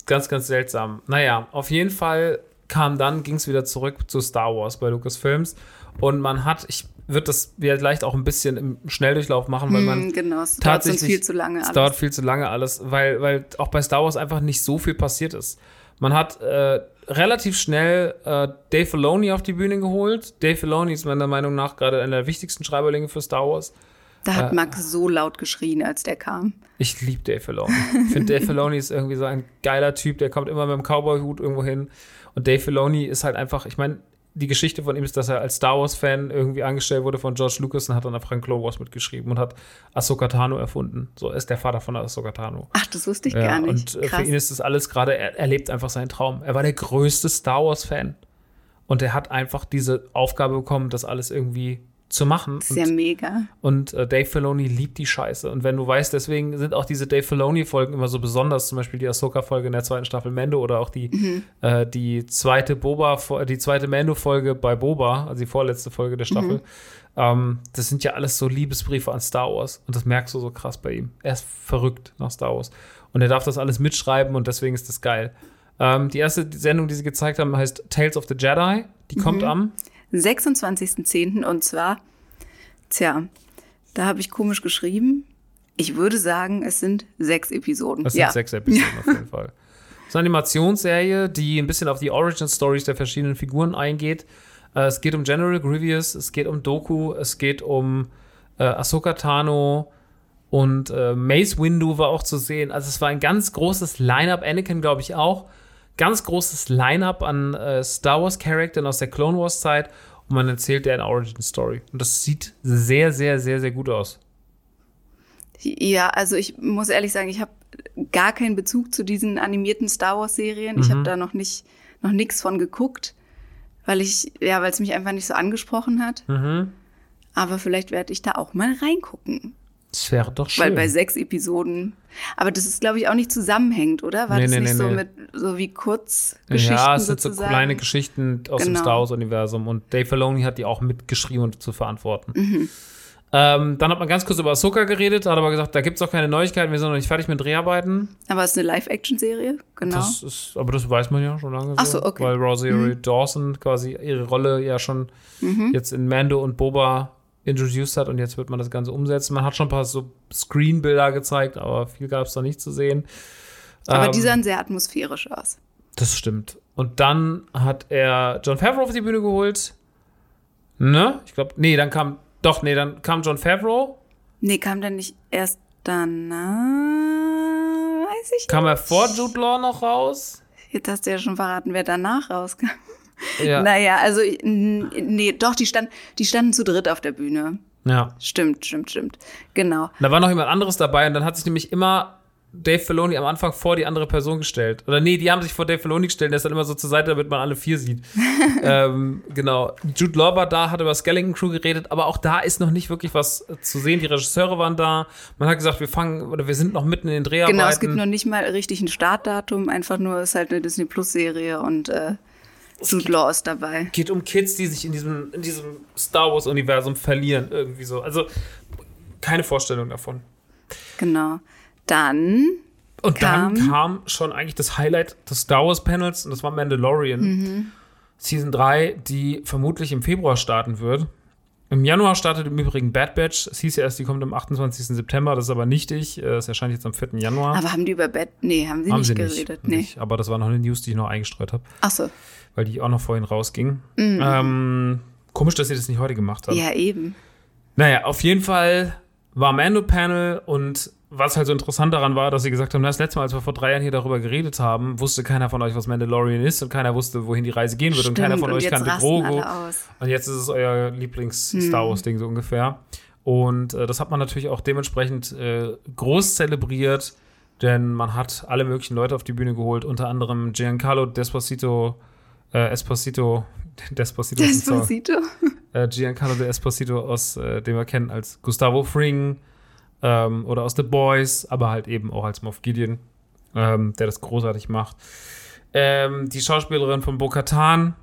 ganz, ganz seltsam. Naja, auf jeden Fall kam dann, ging es wieder zurück zu Star Wars bei Lucasfilms. Und man hat, ich würde das vielleicht auch ein bisschen im Schnelldurchlauf machen, weil man Hm, genau, es tatsächlich viel zu lange Es alles. dauert viel zu lange alles, weil, weil auch bei Star Wars einfach nicht so viel passiert ist. Man hat äh, relativ schnell äh, Dave Filoni auf die Bühne geholt. Dave Filoni ist meiner Meinung nach gerade einer der wichtigsten Schreiberlinge für Star Wars. Da hat Äh, Max so laut geschrien, als der kam. Ich liebe Dave Filoni. Ich finde, Dave Filoni ist irgendwie so ein geiler Typ, der kommt immer mit dem Cowboy-Hut irgendwo hin. Und Dave Filoni ist halt einfach, ich meine, die Geschichte von ihm ist, dass er als Star Wars-Fan irgendwie angestellt wurde von George Lucas und hat dann in Clone Wars mitgeschrieben und hat Ahsoka Tano erfunden. So er ist der Vater von Ahsoka Tano. Ach, das wusste ich Ja, gar nicht. und äh, für Krass. ihn ist das alles gerade, er, er lebt einfach seinen Traum. Er war der größte Star Wars-Fan. Und er hat einfach diese Aufgabe bekommen, das alles irgendwie zu machen. Ist ja mega. und äh, Dave Filoni liebt die Scheiße. Und wenn du weißt, deswegen sind auch diese Dave Filoni-Folgen immer so besonders, zum Beispiel die Ahsoka-Folge in der zweiten Staffel Mando oder auch die, Mhm. äh, die zweite Boba, die zweite Mando-Folge bei Boba, also die vorletzte Folge der Staffel. Mhm. Ähm, das sind ja alles so Liebesbriefe an Star Wars. Und das merkst du so krass bei ihm. Er ist verrückt nach Star Wars. Und er darf das alles mitschreiben und deswegen ist das geil. Ähm, die erste Sendung, die sie gezeigt haben, heißt Tales of the Jedi. Die kommt Mhm. am 26.10. und zwar, tja, da habe ich komisch geschrieben. Ich würde sagen, es sind sechs Episoden. Das sind ja. sechs Episoden auf jeden Fall. Das ist eine Animationsserie, die ein bisschen auf die Origin Stories der verschiedenen Figuren eingeht. Äh, es geht um General Grievous, es geht um Doku, es geht um äh, Ahsoka Tano und äh, Mace Windu war auch zu sehen. Also es war ein ganz großes Line-Up, Anakin glaube ich auch. Ganz großes Line-Up an äh, Star Wars Charakteren aus der Clone Wars Zeit und man erzählt der eine Origin Story. Und das sieht sehr, sehr, sehr, sehr gut aus. Ja, also ich muss ehrlich sagen, ich habe gar keinen Bezug zu diesen animierten Star Wars Serien. Ich habe da noch nicht noch nichts von geguckt, weil ich ja, weil es mich einfach nicht so angesprochen hat. Aber vielleicht werde ich da auch mal reingucken, Das wäre doch schön. weil bei sechs Episoden. Aber das ist, glaube ich, auch nicht zusammenhängend, oder? War Nee, das nee, nicht nee, so mit so wie Kurzgeschichten Ja, es sind so kleine Geschichten aus dem Genau. Star Wars-Universum und Dave Filoni hat die auch mitgeschrieben und zu verantworten. Mhm. Ähm, dann hat man ganz kurz über Ahsoka geredet, hat aber gesagt, da gibt es auch keine Neuigkeiten, wir sind noch nicht fertig mit Dreharbeiten. Aber es ist eine Live-Action-Serie, genau. Das ist, aber das weiß man ja schon lange. Ach so, okay. Mhm. Weil Rosario Dawson quasi ihre Rolle ja schon jetzt in Mando und Boba introduced hat und jetzt wird man das Ganze umsetzen. Man hat schon ein paar so Screenbilder gezeigt, aber viel gab es da nicht zu sehen. Aber Ähm, die sahen sehr atmosphärisch aus. Das stimmt. Und dann hat er John Favreau auf die Bühne geholt. Ne? Ich glaube, nee, dann kam, doch, nee, dann kam John Favreau. Nee, kam dann nicht erst danach? Weiß ich Kam er nicht. vor Jude Law noch raus? Jetzt hast du ja schon verraten, wer danach rauskam. Ja. Naja, also, nee, doch, die, stand, die standen zu dritt auf der Bühne. ja. Stimmt, stimmt, stimmt. Genau. Da war noch jemand anderes dabei und dann hat sich nämlich immer Dave Filoni am Anfang vor die andere Person gestellt. Oder nee, die haben sich vor Dave Filoni gestellt, der ist dann immer so zur Seite, damit man alle vier sieht. ähm, genau. Jude Law war da, hat über Skellington Crew geredet, aber auch da ist noch nicht wirklich was zu sehen. Die Regisseure waren da. Man hat gesagt, wir fangen, oder wir sind noch mitten in den Dreharbeiten. Genau, es gibt noch nicht mal richtig ein Startdatum, einfach nur ist halt eine Disney Plus Serie und äh, Jude Law ist dabei. geht um Kids, die sich in diesem, in diesem Star Wars-Universum verlieren, irgendwie so. Also keine Vorstellung davon. Genau. Dann Und Kam- dann kam schon eigentlich das Highlight des Star Wars Panels und das war Mandalorian. Mhm. Season 3, die vermutlich im Februar starten wird. Im Januar startet im Übrigen Bad Batch. Es hieß ja erst, die kommt am 28. September, das ist aber nichtig. Äh, Es erscheint jetzt am 4. Januar. Aber haben die über Bett? Nee, haben sie Haben nicht sie geredet. nicht, nee. nicht. Aber das war noch eine News, die ich noch eingestreut habe, Ach so. Weil die auch noch vorhin rausging. Ähm, komisch, dass sie das nicht heute gemacht haben. Ja, eben. Naja, auf jeden Fall war Mando-Panel und was halt so interessant daran war, dass sie gesagt haben, das letzte Mal, als wir vor drei Jahren hier darüber geredet haben, wusste keiner von euch, was Mandalorian ist und keiner wusste, wohin die Reise gehen wird und keiner von und euch kannte Grogu. Und jetzt ist es euer Lieblings-Star Wars-Ding so ungefähr. Und äh, das hat man natürlich auch dementsprechend äh, groß zelebriert, denn man hat alle möglichen Leute auf die Bühne geholt, unter anderem Giancarlo Desposito, äh, Esposito, Desposito. Despacito. äh, Giancarlo de Esposito, aus äh, dem wir kennen als Gustavo Fring ähm, oder aus The Boys, aber halt eben auch als Moff Gideon, ähm, der das großartig macht. Ähm, die Schauspielerin von Bo-Katan,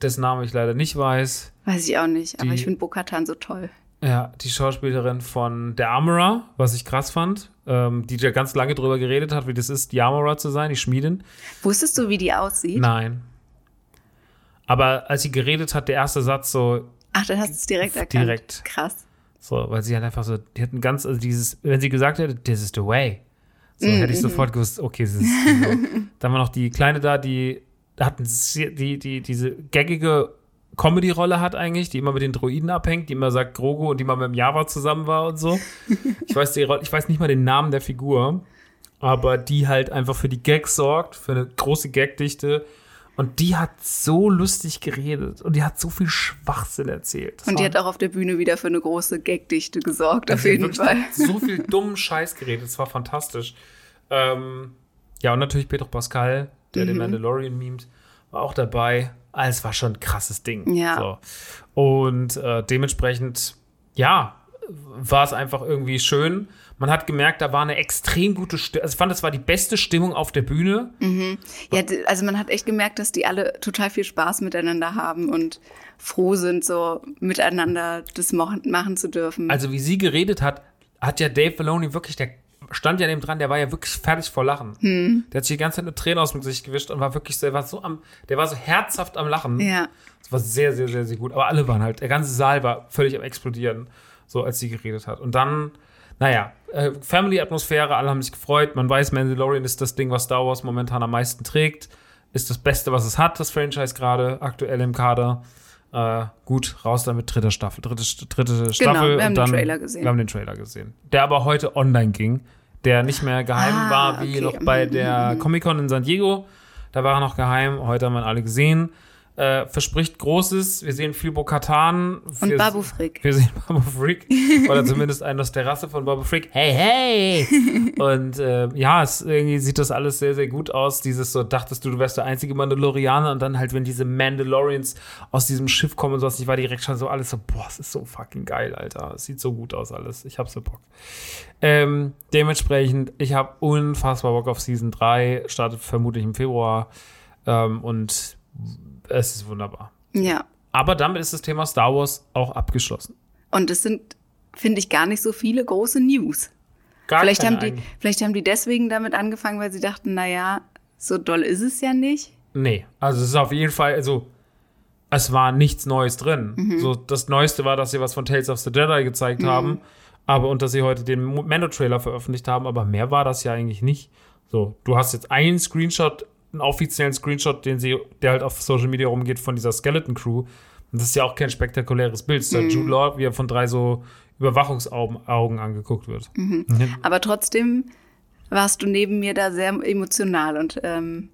dessen Name ich leider nicht weiß. Weiß ich auch nicht, aber Die- ich finde Bokatan so toll. Ja, die Schauspielerin von der Armorer, was ich krass fand, ähm, die ja ganz lange drüber geredet hat, wie das ist, die Armorer zu sein, die Schmiedin. Wusstest du, wie die aussieht? Nein. Aber als sie geredet hat, der erste Satz so, Ach, dann hast du es direkt erkannt. Direkt. Krass. So, weil sie halt einfach so, die hatten ganz, also dieses, wenn sie gesagt hätte, this is the way, so Mm, hätte ich mhm. sofort gewusst, okay, das ist so. Dann war noch die Kleine da, die hatten sie- die, die, diese gaggige Comedy-Rolle hat eigentlich, die immer mit den Droiden abhängt, die immer sagt Grogu und die mal mit dem Java zusammen war und so. Ich weiß, die, ich weiß nicht mal den Namen der Figur, aber die halt einfach für die Gags sorgt, für eine große Gagdichte. Und die hat so lustig geredet und die hat so viel Schwachsinn erzählt. Das Und die hat auch auf der Bühne wieder für eine große Gagdichte gesorgt, auf also jeden wirklich Fall. So viel dummen Scheiß geredet, es war fantastisch. Ähm, ja, und natürlich Pedro Pascal, der Mhm. den Mandalorian memt, war auch dabei. Ah, es war schon ein krasses Ding. Ja. So. Und äh, dementsprechend, ja, war es einfach irgendwie schön. Man hat gemerkt, da war eine extrem gute Stimmung. Also ich fand, das war die beste Stimmung auf der Bühne. Ja, d- also man hat echt gemerkt, dass die alle total viel Spaß miteinander haben und froh sind, so miteinander das machen zu dürfen. Also wie sie geredet hat, hat ja Dave Filoni wirklich, der stand ja neben dran, der war ja wirklich fertig vor Lachen. Hm. Der hat sich die ganze Zeit eine Träne aus dem Gesicht gewischt und war wirklich, so- der war so am, der war so herzhaft am Lachen. ja. Das war sehr, sehr, sehr, sehr gut. Aber alle waren halt, der ganze Saal war völlig am explodieren, so als sie geredet hat. Und dann, naja, äh, Family-Atmosphäre, alle haben sich gefreut. Man weiß, Mandalorian ist das Ding, was Star Wars momentan am meisten trägt. Ist das Beste, was es hat, das Franchise gerade aktuell im Kader. Äh, gut, raus damit, dritte Staffel, dritte, dritte Staffel. wir haben und den dann, Trailer gesehen. Wir haben den Trailer gesehen. Der aber heute online ging, der nicht mehr geheim Ah, war, wie okay. noch bei Mhm, der Comic-Con in San Diego. Da war er noch geheim, heute haben wir ihn alle gesehen. Äh, verspricht Großes. Wir sehen viel Bo-Katan. Und Wir- Babu Frick. Wir sehen Babu Freak. oder zumindest einen aus der Rasse von Babu Freak. Hey, hey! Und äh, ja, es irgendwie sieht das alles sehr, sehr gut aus. Dieses so, dachtest du, du wärst der einzige Mandalorianer und dann halt, wenn diese Mandalorians aus diesem Schiff kommen und sowas, ich war direkt schon so alles so, boah, es ist so fucking geil, Alter. Es sieht so gut aus alles. Ich hab so Bock. Ähm, dementsprechend, ich habe unfassbar Bock auf Season 3. Startet vermutlich im Februar. Ähm, und es ist wunderbar. Ja. Aber damit ist das Thema Star Wars auch abgeschlossen. Und es sind, finde ich, gar nicht so viele große News. Gar Vielleicht haben, die, vielleicht haben die deswegen damit angefangen, weil sie dachten, na ja, so doll ist es ja nicht. Nee, also es ist auf jeden Fall, also es war nichts Neues drin. Mhm. So, das Neueste war, dass sie was von Tales of the Jedi gezeigt haben, aber und dass sie heute den Mando-Trailer veröffentlicht haben, aber mehr war das ja eigentlich nicht. So, du hast jetzt einen Screenshot, einen offiziellen Screenshot, den sie, der halt auf Social Media rumgeht von dieser Skeleton Crew. Und das ist ja auch kein spektakuläres Bild. Es ist halt Jude Law, wie er von drei so Überwachungsaugen Augen angeguckt wird. Aber trotzdem warst du neben mir da sehr emotional und ähm,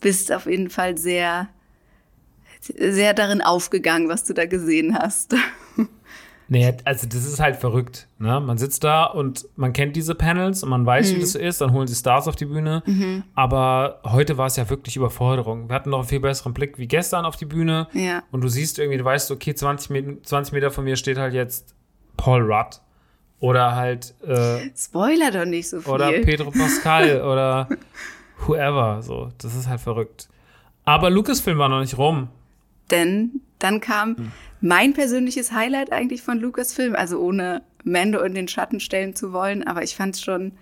bist auf jeden Fall sehr, sehr darin aufgegangen, was du da gesehen hast. Nee, also das ist halt verrückt. Ne? Man sitzt da und man kennt diese Panels und man weiß, mhm. wie das so ist. Dann holen sie Stars auf die Bühne. Mhm. Aber heute war es ja wirklich Überforderung. Wir hatten noch einen viel besseren Blick wie gestern auf die Bühne. Ja. Und du siehst irgendwie, du weißt, okay, 20, Meter, 20 Meter von mir steht halt jetzt Paul Rudd. Oder halt. Äh, Spoiler doch nicht so viel. Oder Pedro Pascal oder whoever. So, das ist halt verrückt. Aber Lucasfilm war noch nicht rum. Denn dann kam hm. Mein persönliches Highlight eigentlich von Lucasfilm, also ohne Mando in den Schatten stellen zu wollen, aber ich fand es schon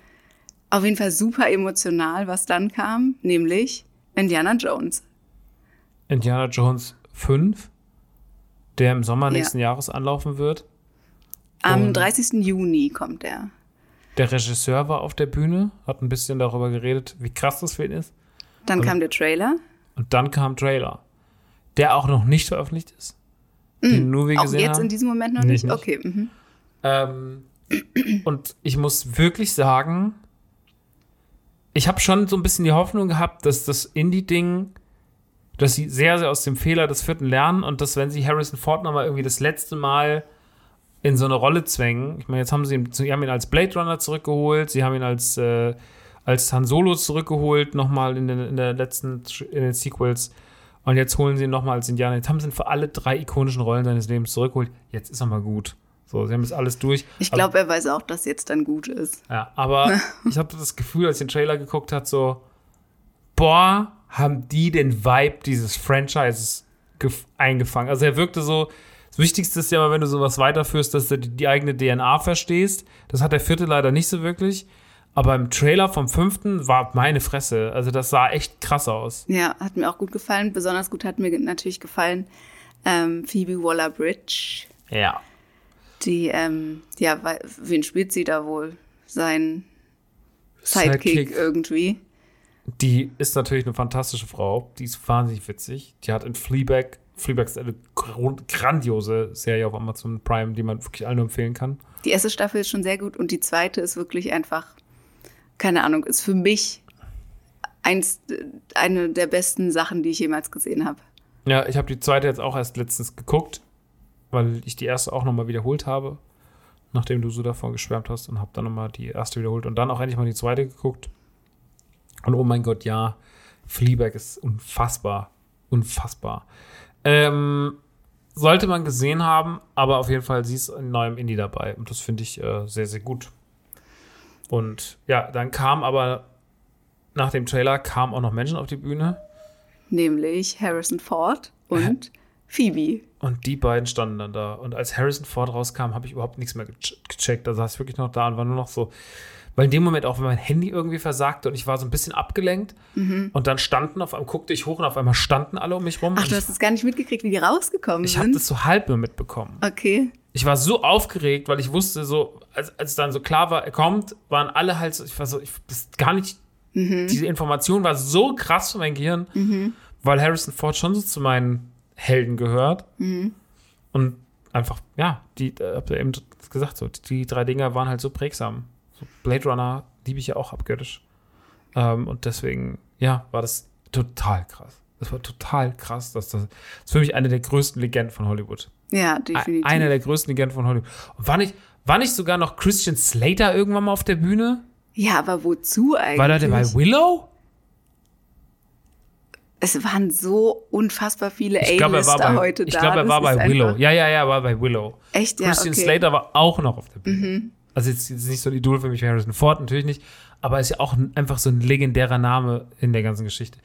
auf jeden Fall super emotional, was dann kam, nämlich Indiana Jones. Indiana Jones 5, der im Sommer nächsten ja. Jahres anlaufen wird. Am Und 30. Juni kommt er. Der Regisseur war auf der Bühne, hat ein bisschen darüber geredet, wie krass das für ihn ist. Dann und, kam der Trailer. Und dann kam Trailer der auch noch nicht veröffentlicht ist. Den nur wir gesehen auch jetzt haben. in diesem Moment noch nicht? nicht. Okay. Mhm. Ähm, und ich muss wirklich sagen, ich habe schon so ein bisschen die Hoffnung gehabt, dass das Indie-Ding, dass sie sehr, sehr aus dem Fehler des vierten lernen und dass, wenn sie Harrison Ford nochmal irgendwie das letzte Mal in so eine Rolle zwängen, ich meine, jetzt haben sie ihn, sie haben ihn als Blade Runner zurückgeholt, sie haben ihn als, äh, als Han Solo zurückgeholt, nochmal in, in der letzten, in den Sequels. Und jetzt holen sie ihn nochmal als Indianer. Jetzt haben sie ihn für alle drei ikonischen Rollen seines Lebens zurückgeholt. Jetzt ist er mal gut. So, sie haben jetzt alles durch. Ich glaube, er weiß auch, dass jetzt dann gut ist. Ja, aber ich habe das Gefühl, als ich den Trailer geguckt habe, so, boah, haben die den Vibe dieses Franchises eingefangen. Also er wirkte so, das Wichtigste ist ja immer, wenn du sowas weiterführst, dass du die, die eigene DNA verstehst. Das hat der vierte leider nicht so wirklich. Aber im Trailer vom fünften war meine Fresse. Also das sah echt krass aus. Ja, hat mir auch gut gefallen. Besonders gut hat mir natürlich gefallen ähm, Phoebe Waller-Bridge. Ja. Die, ähm, ja, wen spielt sie da wohl? Sein Sidekick, Sidekick irgendwie. Die ist natürlich eine fantastische Frau. Die ist wahnsinnig witzig. Die hat in Fleabag, Fleabag ist eine grandiose Serie auf Amazon Prime, die man wirklich allen nur empfehlen kann. Die erste Staffel ist schon sehr gut und die zweite ist wirklich einfach keine Ahnung, ist für mich eins, eine der besten Sachen, die ich jemals gesehen habe. Ja, ich habe die zweite jetzt auch erst letztens geguckt, weil ich die erste auch nochmal wiederholt habe, nachdem du so davon geschwärmt hast und habe dann nochmal die erste wiederholt und dann auch endlich mal die zweite geguckt. Und oh mein Gott, ja, Fleabag ist unfassbar, unfassbar. Ähm, sollte man gesehen haben, aber auf jeden Fall sie ist in neuem Indie dabei und das finde ich äh, sehr, sehr gut. Und ja, dann kam aber nach dem Trailer kamen auch noch Menschen auf die Bühne. Nämlich Harrison Ford und Phoebe. Und die beiden standen dann da. Und als Harrison Ford rauskam, habe ich überhaupt nichts mehr gecheckt. Da saß ich wirklich noch da und war nur noch so. Weil in dem Moment auch, wenn mein Handy irgendwie versagte und ich war so ein bisschen abgelenkt mhm. und dann standen auf einmal, guckte ich hoch und auf einmal standen alle um mich rum. Ach, du hast es gar nicht mitgekriegt, wie die rausgekommen ich sind? Ich habe das so halb nur mitbekommen. Okay ich war so aufgeregt, weil ich wusste, so, als, als dann so klar war, er kommt, waren alle halt so, ich war so, ich das gar nicht, mhm. diese Information war so krass für mein Gehirn, mhm. weil Harrison Ford schon so zu meinen Helden gehört. Mhm. Und einfach, ja, die, äh, hab ja eben gesagt, so, die drei Dinger waren halt so prägsam. So Blade Runner liebe ich ja auch abgöttisch. Ähm, und deswegen, ja, war das total krass. Das war total krass. Dass das, das ist für mich eine der größten Legenden von Hollywood. Ja, definitiv. Einer der größten Legenden von Hollywood. Und war nicht, war nicht sogar noch Christian Slater irgendwann mal auf der Bühne? Ja, aber wozu eigentlich? War der bei Willow? Es waren so unfassbar viele A-Lister heute da. Ich glaube, er war bei Willow. Ja, ja, ja, er war bei Willow. Echt, ja, Christian okay. Slater war auch noch auf der Bühne. Mhm. Also jetzt, jetzt nicht so ein Idol für mich wie Harrison Ford, natürlich nicht. Aber ist ja auch einfach so ein legendärer Name in der ganzen Geschichte.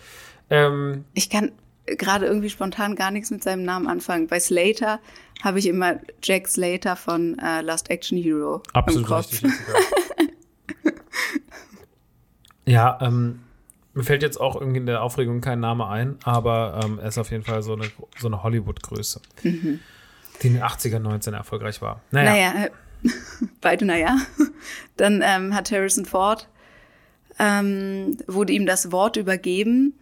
Ähm, ich kann gerade irgendwie spontan gar nichts mit seinem Namen anfangen. Bei Slater habe ich immer Jack Slater von äh, Last Action Hero. Absolut richtig. ja, ähm, mir fällt jetzt auch irgendwie in der Aufregung kein Name ein, aber ähm, er ist auf jeden Fall so eine, so eine Hollywood-Größe, mhm. die in den 80er, 19 erfolgreich war. Naja, naja beide naja. Dann ähm, hat Harrison Ford, ähm, wurde ihm das Wort übergeben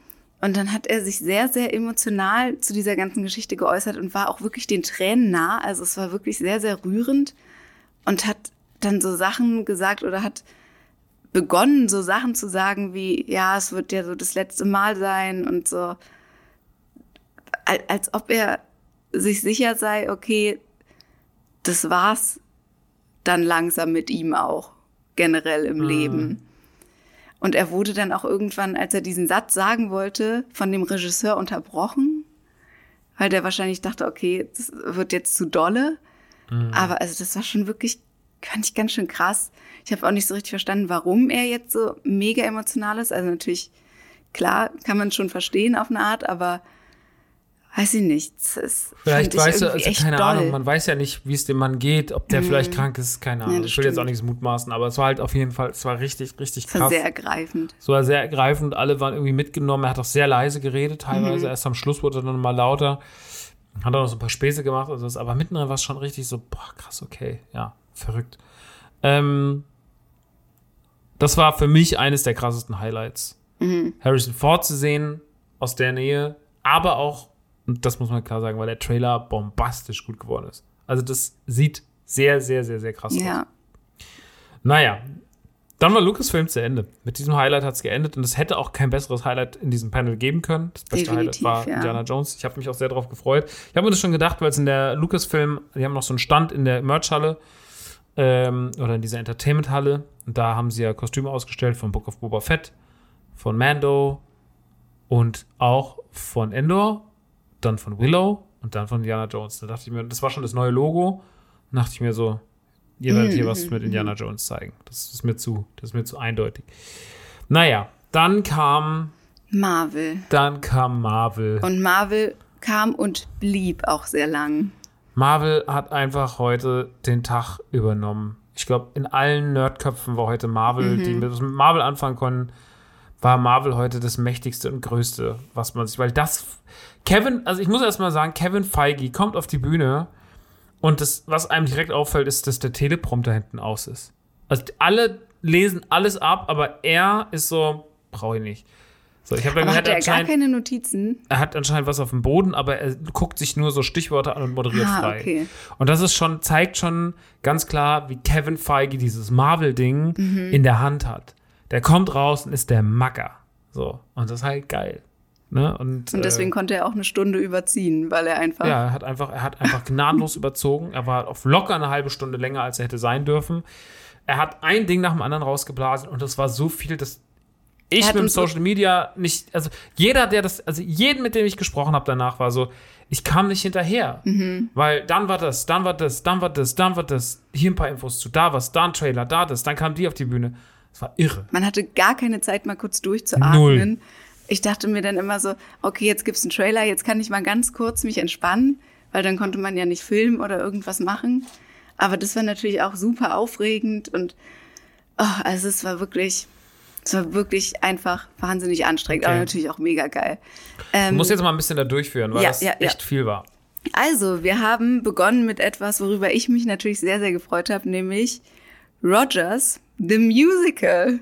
und dann hat er sich sehr, sehr emotional zu dieser ganzen Geschichte geäußert und war auch wirklich den Tränen nah. Also es war wirklich sehr, sehr rührend und hat dann so Sachen gesagt oder hat begonnen, so Sachen zu sagen wie, ja, es wird ja so das letzte Mal sein und so, als, ob er sich sicher sei, okay, das war's dann langsam mit ihm auch, generell im mhm. Leben. Und er wurde dann auch irgendwann, als er diesen Satz sagen wollte, von dem Regisseur unterbrochen, weil der wahrscheinlich dachte, okay, das wird jetzt zu dolle. Mhm. Aber also das war schon wirklich, fand ich ganz schön krass. Ich habe auch nicht so richtig verstanden, warum er jetzt so mega emotional ist. Also natürlich, klar, kann man schon verstehen auf eine Art, aber weiß ich nicht. vielleicht weiß er, also keine doll. Ahnung, man weiß ja nicht, wie es dem Mann geht, ob der mm. vielleicht krank ist, keine Ahnung. Ja, ich will stimmt. jetzt auch nichts mutmaßen, aber es war halt auf jeden Fall, es war richtig, richtig krass. Es war sehr ergreifend. Es war sehr ergreifend, alle waren irgendwie mitgenommen. Er hat auch sehr leise geredet, teilweise. Mhm. Erst am Schluss wurde er dann mal lauter. Hat auch noch so ein paar Späße gemacht, also aber mittendrin war es schon richtig so, boah, krass, okay, ja, verrückt. Ähm, das war für mich eines der krassesten Highlights. Mhm. Harrison Ford zu sehen aus der Nähe, aber auch und das muss man klar sagen, weil der Trailer bombastisch gut geworden ist. Also das sieht sehr, sehr, sehr, sehr krass ja. aus. Naja, dann war Lucasfilm zu Ende. Mit diesem Highlight hat es geendet und es hätte auch kein besseres Highlight in diesem Panel geben können. Das beste Definitiv, Highlight war ja. Indiana Jones. Ich habe mich auch sehr darauf gefreut. Ich habe mir das schon gedacht, weil es in der Lucasfilm, die haben noch so einen Stand in der Merchhalle ähm, oder in dieser Entertainment-Halle. Und da haben sie ja Kostüme ausgestellt von Book of Boba Fett, von Mando und auch von Endor dann von Willow und dann von Indiana Jones. Da dachte ich mir, das war schon das neue Logo. Da dachte ich mir so, ihr werdet hier was mit Indiana Jones zeigen. Das ist mir zu, das ist mir zu eindeutig. Naja, dann kam Marvel. Dann kam Marvel. Und Marvel kam und blieb auch sehr lang. Marvel hat einfach heute den Tag übernommen. Ich glaube, in allen Nerdköpfen war heute Marvel, mhm. die mit Marvel anfangen konnten, war Marvel heute das mächtigste und größte, was man sich, weil das, Kevin, also ich muss erst mal sagen, Kevin Feige kommt auf die Bühne und das, was einem direkt auffällt, ist, dass der Teleprompter hinten aus ist. Also alle lesen alles ab, aber er ist so, brauche ich nicht. So, ich aber dann, hat er gar keine Notizen? Er hat anscheinend was auf dem Boden, aber er guckt sich nur so Stichworte an und moderiert ah, frei. Okay. Und das ist schon, zeigt schon ganz klar, wie Kevin Feige dieses Marvel-Ding mhm. in der Hand hat. Der kommt raus und ist der Macker. So. Und das ist halt geil. Ne? Und, und deswegen äh, konnte er auch eine Stunde überziehen, weil er einfach. Ja, er hat einfach, er hat einfach gnadenlos überzogen. Er war auf locker eine halbe Stunde länger, als er hätte sein dürfen. Er hat ein Ding nach dem anderen rausgeblasen und das war so viel, dass ich mit dem Social Media nicht, also jeder, der das, also jeden, mit dem ich gesprochen habe danach, war so, ich kam nicht hinterher. Mhm. Weil dann war das, dann war das, dann war das, dann war das, hier ein paar Infos zu, da was, da ein Trailer, da das, dann kam die auf die Bühne. Das war irre. Man hatte gar keine Zeit, mal kurz durchzuatmen. Null. Ich dachte mir dann immer so, okay, jetzt gibt's einen Trailer, jetzt kann ich mal ganz kurz mich entspannen, weil dann konnte man ja nicht filmen oder irgendwas machen. Aber das war natürlich auch super aufregend und oh, also es war wirklich, es war wirklich einfach wahnsinnig anstrengend, okay. aber natürlich auch mega geil. Ähm, du musst jetzt mal ein bisschen da durchführen, weil ja, das ja, echt ja. viel war. Also, wir haben begonnen mit etwas, worüber ich mich natürlich sehr, sehr gefreut habe, nämlich Rogers The Musical.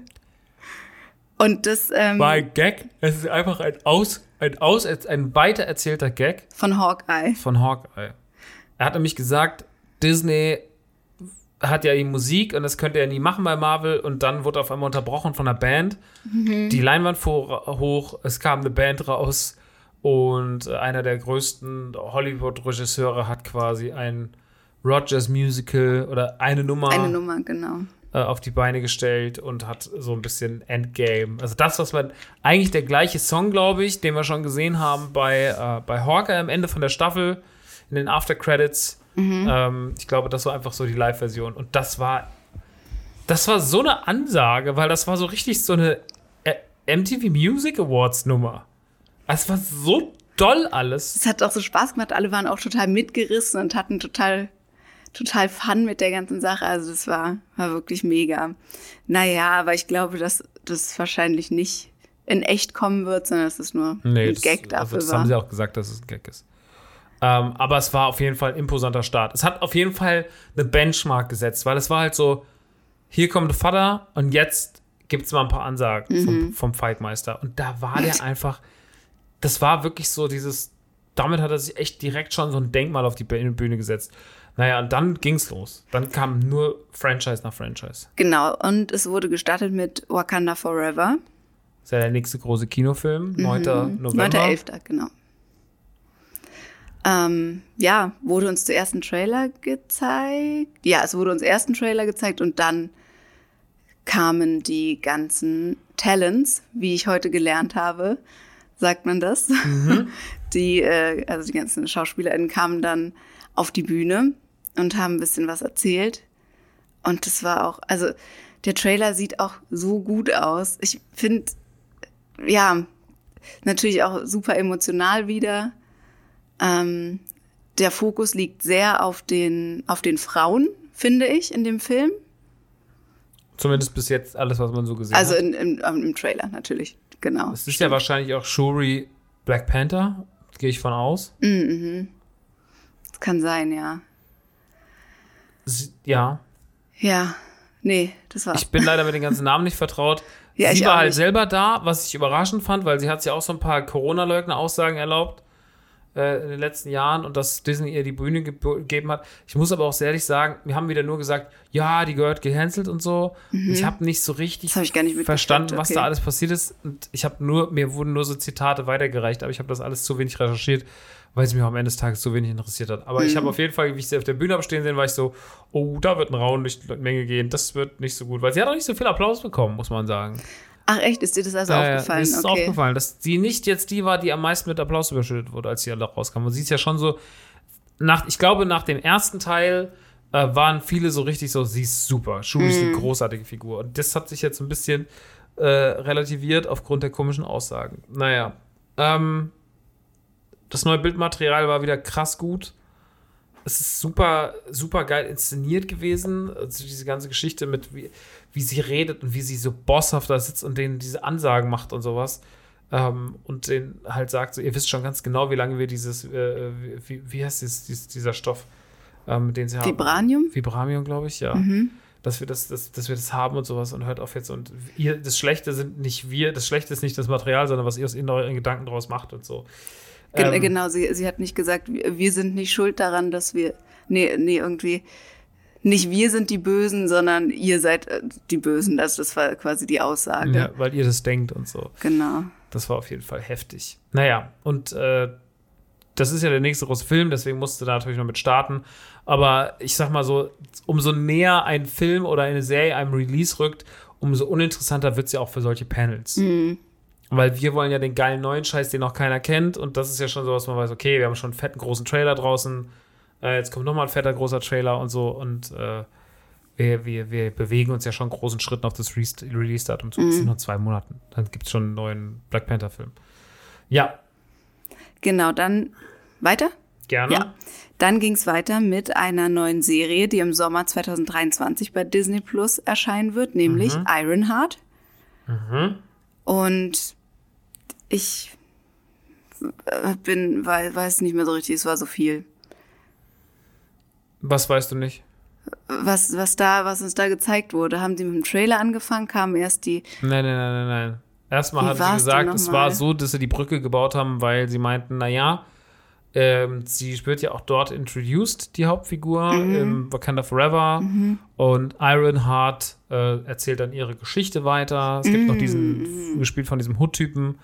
Und das. Ähm, War ein Gag. Es ist einfach ein aus, ein aus, ein weitererzählter Gag. Von Hawkeye. Von Hawkeye. Er hat nämlich gesagt, Disney hat ja die Musik und das könnte er nie machen bei Marvel und dann wurde auf einmal unterbrochen von einer Band. Mhm. Die Leinwand fuhr hoch, es kam eine Band raus und einer der größten Hollywood-Regisseure hat quasi ein Rogers Musical oder eine Nummer. Eine Nummer, genau äh, auf die Beine gestellt und hat so ein bisschen Endgame. Also das, was man eigentlich der gleiche Song, glaube ich, den wir schon gesehen haben bei, äh, bei Hawkeye am Ende von der Staffel in den After Credits. Mhm. Ähm, ich glaube, das war einfach so die Live-Version. Und das war, das war so eine Ansage, weil das war so richtig so eine äh, MTV Music Awards Nummer. Es war so doll alles. Es hat auch so Spaß gemacht. Alle waren auch total mitgerissen und hatten total total Fun mit der ganzen Sache. Also das war, war wirklich mega. Naja, aber ich glaube, dass das wahrscheinlich nicht in echt kommen wird, sondern dass es nur nee, ein Gag dafür also das war. haben sie auch gesagt, dass es ein Gag ist. Ähm, aber es war auf jeden Fall ein imposanter Start. Es hat auf jeden Fall eine Benchmark gesetzt, weil es war halt so, hier kommt der Vater und jetzt gibt es mal ein paar Ansagen mhm. vom, vom Feigmeister. Und da war der einfach, das war wirklich so dieses, damit hat er sich echt direkt schon so ein Denkmal auf die Bühne gesetzt. Naja, und dann ging's los. Dann kam nur Franchise nach Franchise. Genau, und es wurde gestartet mit Wakanda Forever. Das ist ja der nächste große Kinofilm, 9. November. 9.11., genau. Ähm, ja, wurde uns zuerst ein Trailer gezeigt. Ja, es wurde uns erst ein Trailer gezeigt und dann kamen die ganzen Talents, wie ich heute gelernt habe, sagt man das. Die, äh, also die ganzen SchauspielerInnen kamen dann auf die Bühne und haben ein bisschen was erzählt. Und das war auch, also der Trailer sieht auch so gut aus. Ich finde, ja, natürlich auch super emotional wieder. Ähm, der Fokus liegt sehr auf den, auf den Frauen, finde ich, in dem Film. Zumindest bis jetzt alles, was man so gesehen Also hat. in, im, im Trailer natürlich, genau. Es ist ja wahrscheinlich auch Shuri Black Panther, gehe ich von aus. Das kann sein, ja. Ja, Ja, nee, das war. ich bin leider mit den ganzen Namen nicht vertraut. Ja, sie war halt nicht. selber da, was ich überraschend fand, weil sie hat sich auch so ein paar Corona-Leugner-Aussagen erlaubt in den letzten Jahren und dass Disney ihr die Bühne gegeben hat. Ich muss aber auch sehr ehrlich sagen, wir haben wieder nur gesagt, ja, die gehört gecancelt und so. Und ich habe nicht so richtig Mhm. Nicht verstanden, was okay. da alles passiert ist. Und ich habe nur, mir wurden nur so Zitate weitergereicht, aber ich habe das alles zu wenig recherchiert, weil es mich auch am Ende des Tages zu wenig interessiert hat. Aber Mhm. ich habe auf jeden Fall, wie ich sie auf der Bühne habe stehen sehen, war ich so, oh, da wird ein Raun durch die Menge gehen. Das wird nicht so gut, weil sie hat auch nicht so viel Applaus bekommen, muss man sagen. Ach echt, ist dir das also ja, aufgefallen? Ist es okay. aufgefallen, dass sie nicht jetzt die war, die am meisten mit Applaus überschüttet wurde, als sie alle rauskam. Und sie ist ja schon so, nach, ich glaube, nach dem ersten Teil äh, waren viele so richtig so, sie ist super. Shuri ist eine großartige Figur. Und das hat sich jetzt ein bisschen äh, relativiert aufgrund der komischen Aussagen. Naja. Ähm, das neue Bildmaterial war wieder krass gut. Es ist super, super geil inszeniert gewesen. Also diese ganze Geschichte mit, wie, wie sie redet und wie sie so bosshaft da sitzt und denen diese Ansagen macht und sowas. Ähm, und den halt sagt, so, ihr wisst schon ganz genau, wie lange wir dieses, äh, wie, wie heißt dieses, dieses, dieser Stoff, ähm, den sie haben. Vibranium? Vibramium, glaube ich, ja. Dass wir das, das, dass wir das haben und sowas und hört auf jetzt. Und ihr, das Schlechte sind nicht wir, das Schlechte ist nicht das Material, sondern was ihr aus ihren euren Gedanken draus macht und so. Gen Ähm, genau, sie, sie hat nicht gesagt, wir sind nicht schuld daran, dass wir. Nee, nee, irgendwie. Nicht wir sind die Bösen, sondern ihr seid äh, die Bösen. Das, das war quasi die Aussage. Ja, weil ihr das denkt und so. Genau. Das war auf jeden Fall heftig. Naja, und äh, das ist ja der nächste große Film, deswegen musste da natürlich noch mit starten. Aber ich sag mal so, umso näher ein Film oder eine Serie einem Release rückt, umso uninteressanter wird es ja auch für solche Panels. Weil wir wollen ja den geilen neuen Scheiß, den noch keiner kennt. Und das ist ja schon so, dass man weiß, okay, wir haben schon einen fetten großen Trailer draußen. Äh, jetzt kommt nochmal ein fetter großer Trailer und so. Und äh, wir, wir, wir bewegen uns ja schon großen Schritten auf das Re Release-Datum zu. Das sind noch zwei Monaten. Dann gibt es schon einen neuen Black Panther-Film. Ja, Genau, dann weiter? gerne. Ja. Dann ging es weiter mit einer neuen Serie, die im Sommer 2023 bei Disney Plus erscheinen wird, nämlich Ironheart. Und ich äh, bin, wei- weiß nicht mehr so richtig, es war so viel. Was weißt du nicht? Was, was da, was uns da gezeigt wurde, haben sie mit dem Trailer angefangen, kamen erst die, Nein, nein, nein, nein, nein. Erstmal hat sie gesagt, es war so, dass sie die Brücke gebaut haben, weil sie meinten, naja, ähm, sie wird ja auch dort introduced, die Hauptfigur, Mhm. im Wakanda Forever. Und Ironheart äh, erzählt dann ihre Geschichte weiter. Es gibt noch Mhm. diesen, gespielt von diesem Hood-Typen,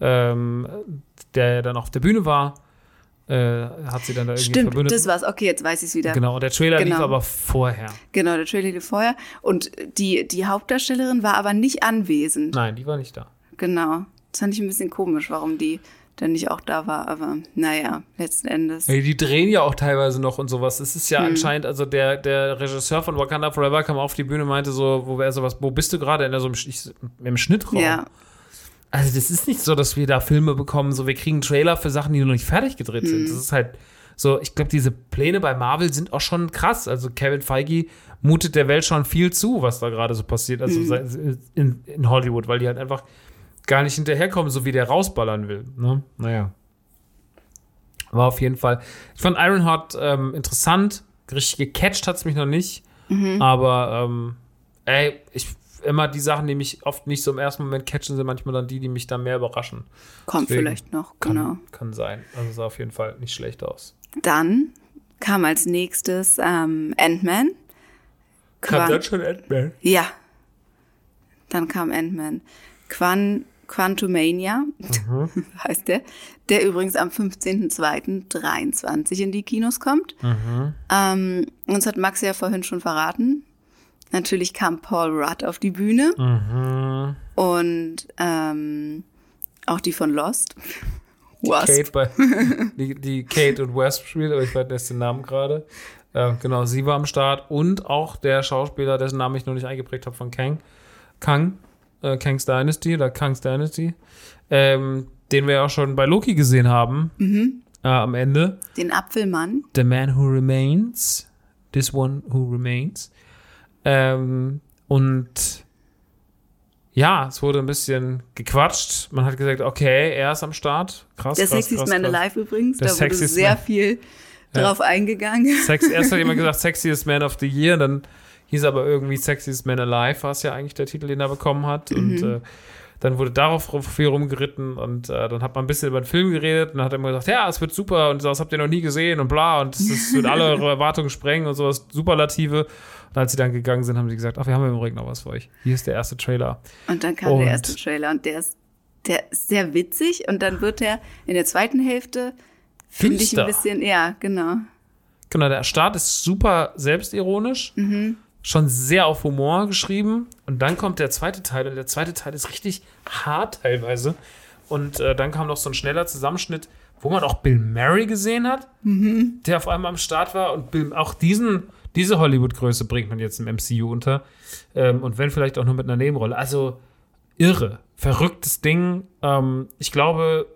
ähm, der dann auf der Bühne war. Äh, hat sie dann da irgendwie stimmt, verbündet. das war's, okay, jetzt weiß ich es wieder. Genau, der Trailer lief Genau. aber vorher. Genau, der Trailer lief vorher. Und die, die Hauptdarstellerin war aber nicht anwesend. Nein, die war nicht da. Genau. Das fand ich ein bisschen komisch, warum die dann nicht auch da war. Aber naja, letzten Endes. Die drehen ja auch teilweise noch und sowas. Es ist ja Hm. anscheinend, also der, der Regisseur von Wakanda Forever kam auf die Bühne und meinte so, wo wäre sowas, wo bist du gerade? In so einem, Sch- im Schnittraum. Ja, Also das ist nicht so, dass wir da Filme bekommen, so wir kriegen Trailer für Sachen, die noch nicht fertig gedreht Hm. sind. Das ist halt so, ich glaube, diese Pläne bei Marvel sind auch schon krass. Also Kevin Feige mutet der Welt schon viel zu, was da gerade so passiert, also Hm. in, in Hollywood, weil die halt einfach gar nicht hinterherkommen, so wie der rausballern will. Ne? Naja. War auf jeden Fall. Ich fand Ironheart ähm, interessant. Richtig gecatcht hat es mich noch nicht. Aber ähm, ey, ich immer die Sachen, die mich oft nicht so im ersten Moment catchen, sind manchmal dann die, die mich dann mehr überraschen. kommt Deswegen vielleicht noch, Kann, genau. kann sein. Also sah auf jeden Fall nicht schlecht aus. Dann kam als nächstes ähm, Ant-Man. Kam dann schon Ant-Man? Ja. Dann kam Ant-Man. Quan Quantumania heißt der, der übrigens am 15.02.23 in die Kinos kommt. Ähm, uns hat Max ja vorhin schon verraten. Natürlich kam Paul Rudd auf die Bühne Mhm. und ähm, auch die von Lost. Wasp. Kate bei, die, die Kate und West spielt, aber ich weiß jetzt den Namen gerade. Äh, genau, sie war am Start und auch der Schauspieler, dessen Namen ich noch nicht eingeprägt habe, von Kang. Kang, äh, Kang's Dynasty oder Kang's Dynasty, ähm, den wir ja auch schon bei Loki gesehen haben äh, am Ende. Den Apfelmann. The Man Who Remains, This One Who Remains. Ähm, und ja, es wurde ein bisschen gequatscht. Man hat gesagt, okay, er ist am Start. Krass, Der krass, Sexiest krass, Man krass. Alive übrigens. Der da wurde sehr Man. viel drauf eingegangen. Sex, erst hat jemand gesagt, Sexiest Man of the Year, dann hieß aber irgendwie Sexiest Man Alive, war es ja eigentlich der Titel, den er bekommen hat. Und äh, dann wurde darauf viel rumgeritten und äh, dann hat man ein bisschen über den Film geredet und dann hat er immer gesagt, ja, es wird super und das habt ihr noch nie gesehen und bla und es wird alle eure Erwartungen sprengen und sowas, Superlative. Und als sie dann gegangen sind, haben sie gesagt, ach, wir haben im Übrigen noch was für euch. Hier ist der erste Trailer. Und dann kam Und- der erste Trailer und der ist, der ist sehr witzig und dann wird er in der zweiten Hälfte, finde ich ein bisschen, ja, genau. Genau, der Start ist super selbstironisch, schon sehr auf Humor geschrieben. Und dann kommt der zweite Teil und der zweite Teil ist richtig hart teilweise. Und äh, dann kam noch so ein schneller Zusammenschnitt, wo man auch Bill Murray gesehen hat, der auf einmal am Start war. Und Bill, auch diesen, diese Hollywood-Größe bringt man jetzt im MCU unter. Ähm, und wenn vielleicht auch nur mit einer Nebenrolle. Also irre, verrücktes Ding. Ähm, ich glaube,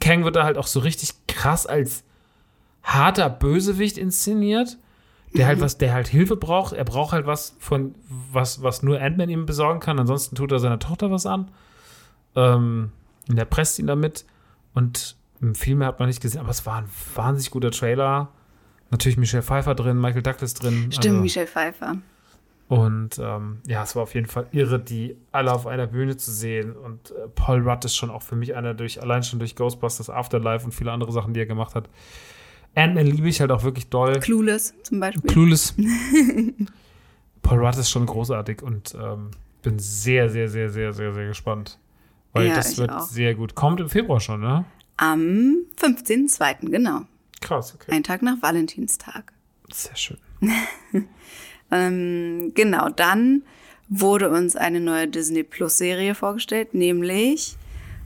Kang wird da halt auch so richtig krass als harter Bösewicht inszeniert, der halt was, der halt Hilfe braucht. Er braucht halt was von was, was nur Ant-Man ihm besorgen kann. Ansonsten tut er seiner Tochter was an. Ähm, und er presst ihn damit. Und viel mehr hat man nicht gesehen, aber es war ein wahnsinnig guter Trailer. Natürlich Michelle Pfeiffer drin, Michael Douglas drin. Stimmt, also- Michelle Pfeiffer. und ähm, ja, es war auf jeden Fall irre, die alle auf einer Bühne zu sehen. Und äh, Paul Rudd ist schon auch für mich einer durch, allein schon durch Ghostbusters Afterlife und viele andere Sachen, die er gemacht hat. Ant-Man liebe ich halt auch wirklich doll. Clueless zum Beispiel. Clueless. Paul Rudd ist schon großartig und ähm, bin sehr, sehr, sehr, sehr, sehr, sehr gespannt. Weil Ja, das wird auch. sehr gut. Kommt im Februar schon, ne? Am 15.02., genau. Krass, okay. Ein Tag nach Valentinstag. Sehr schön. Ähm, genau, dann wurde uns eine neue Disney Plus Serie vorgestellt, nämlich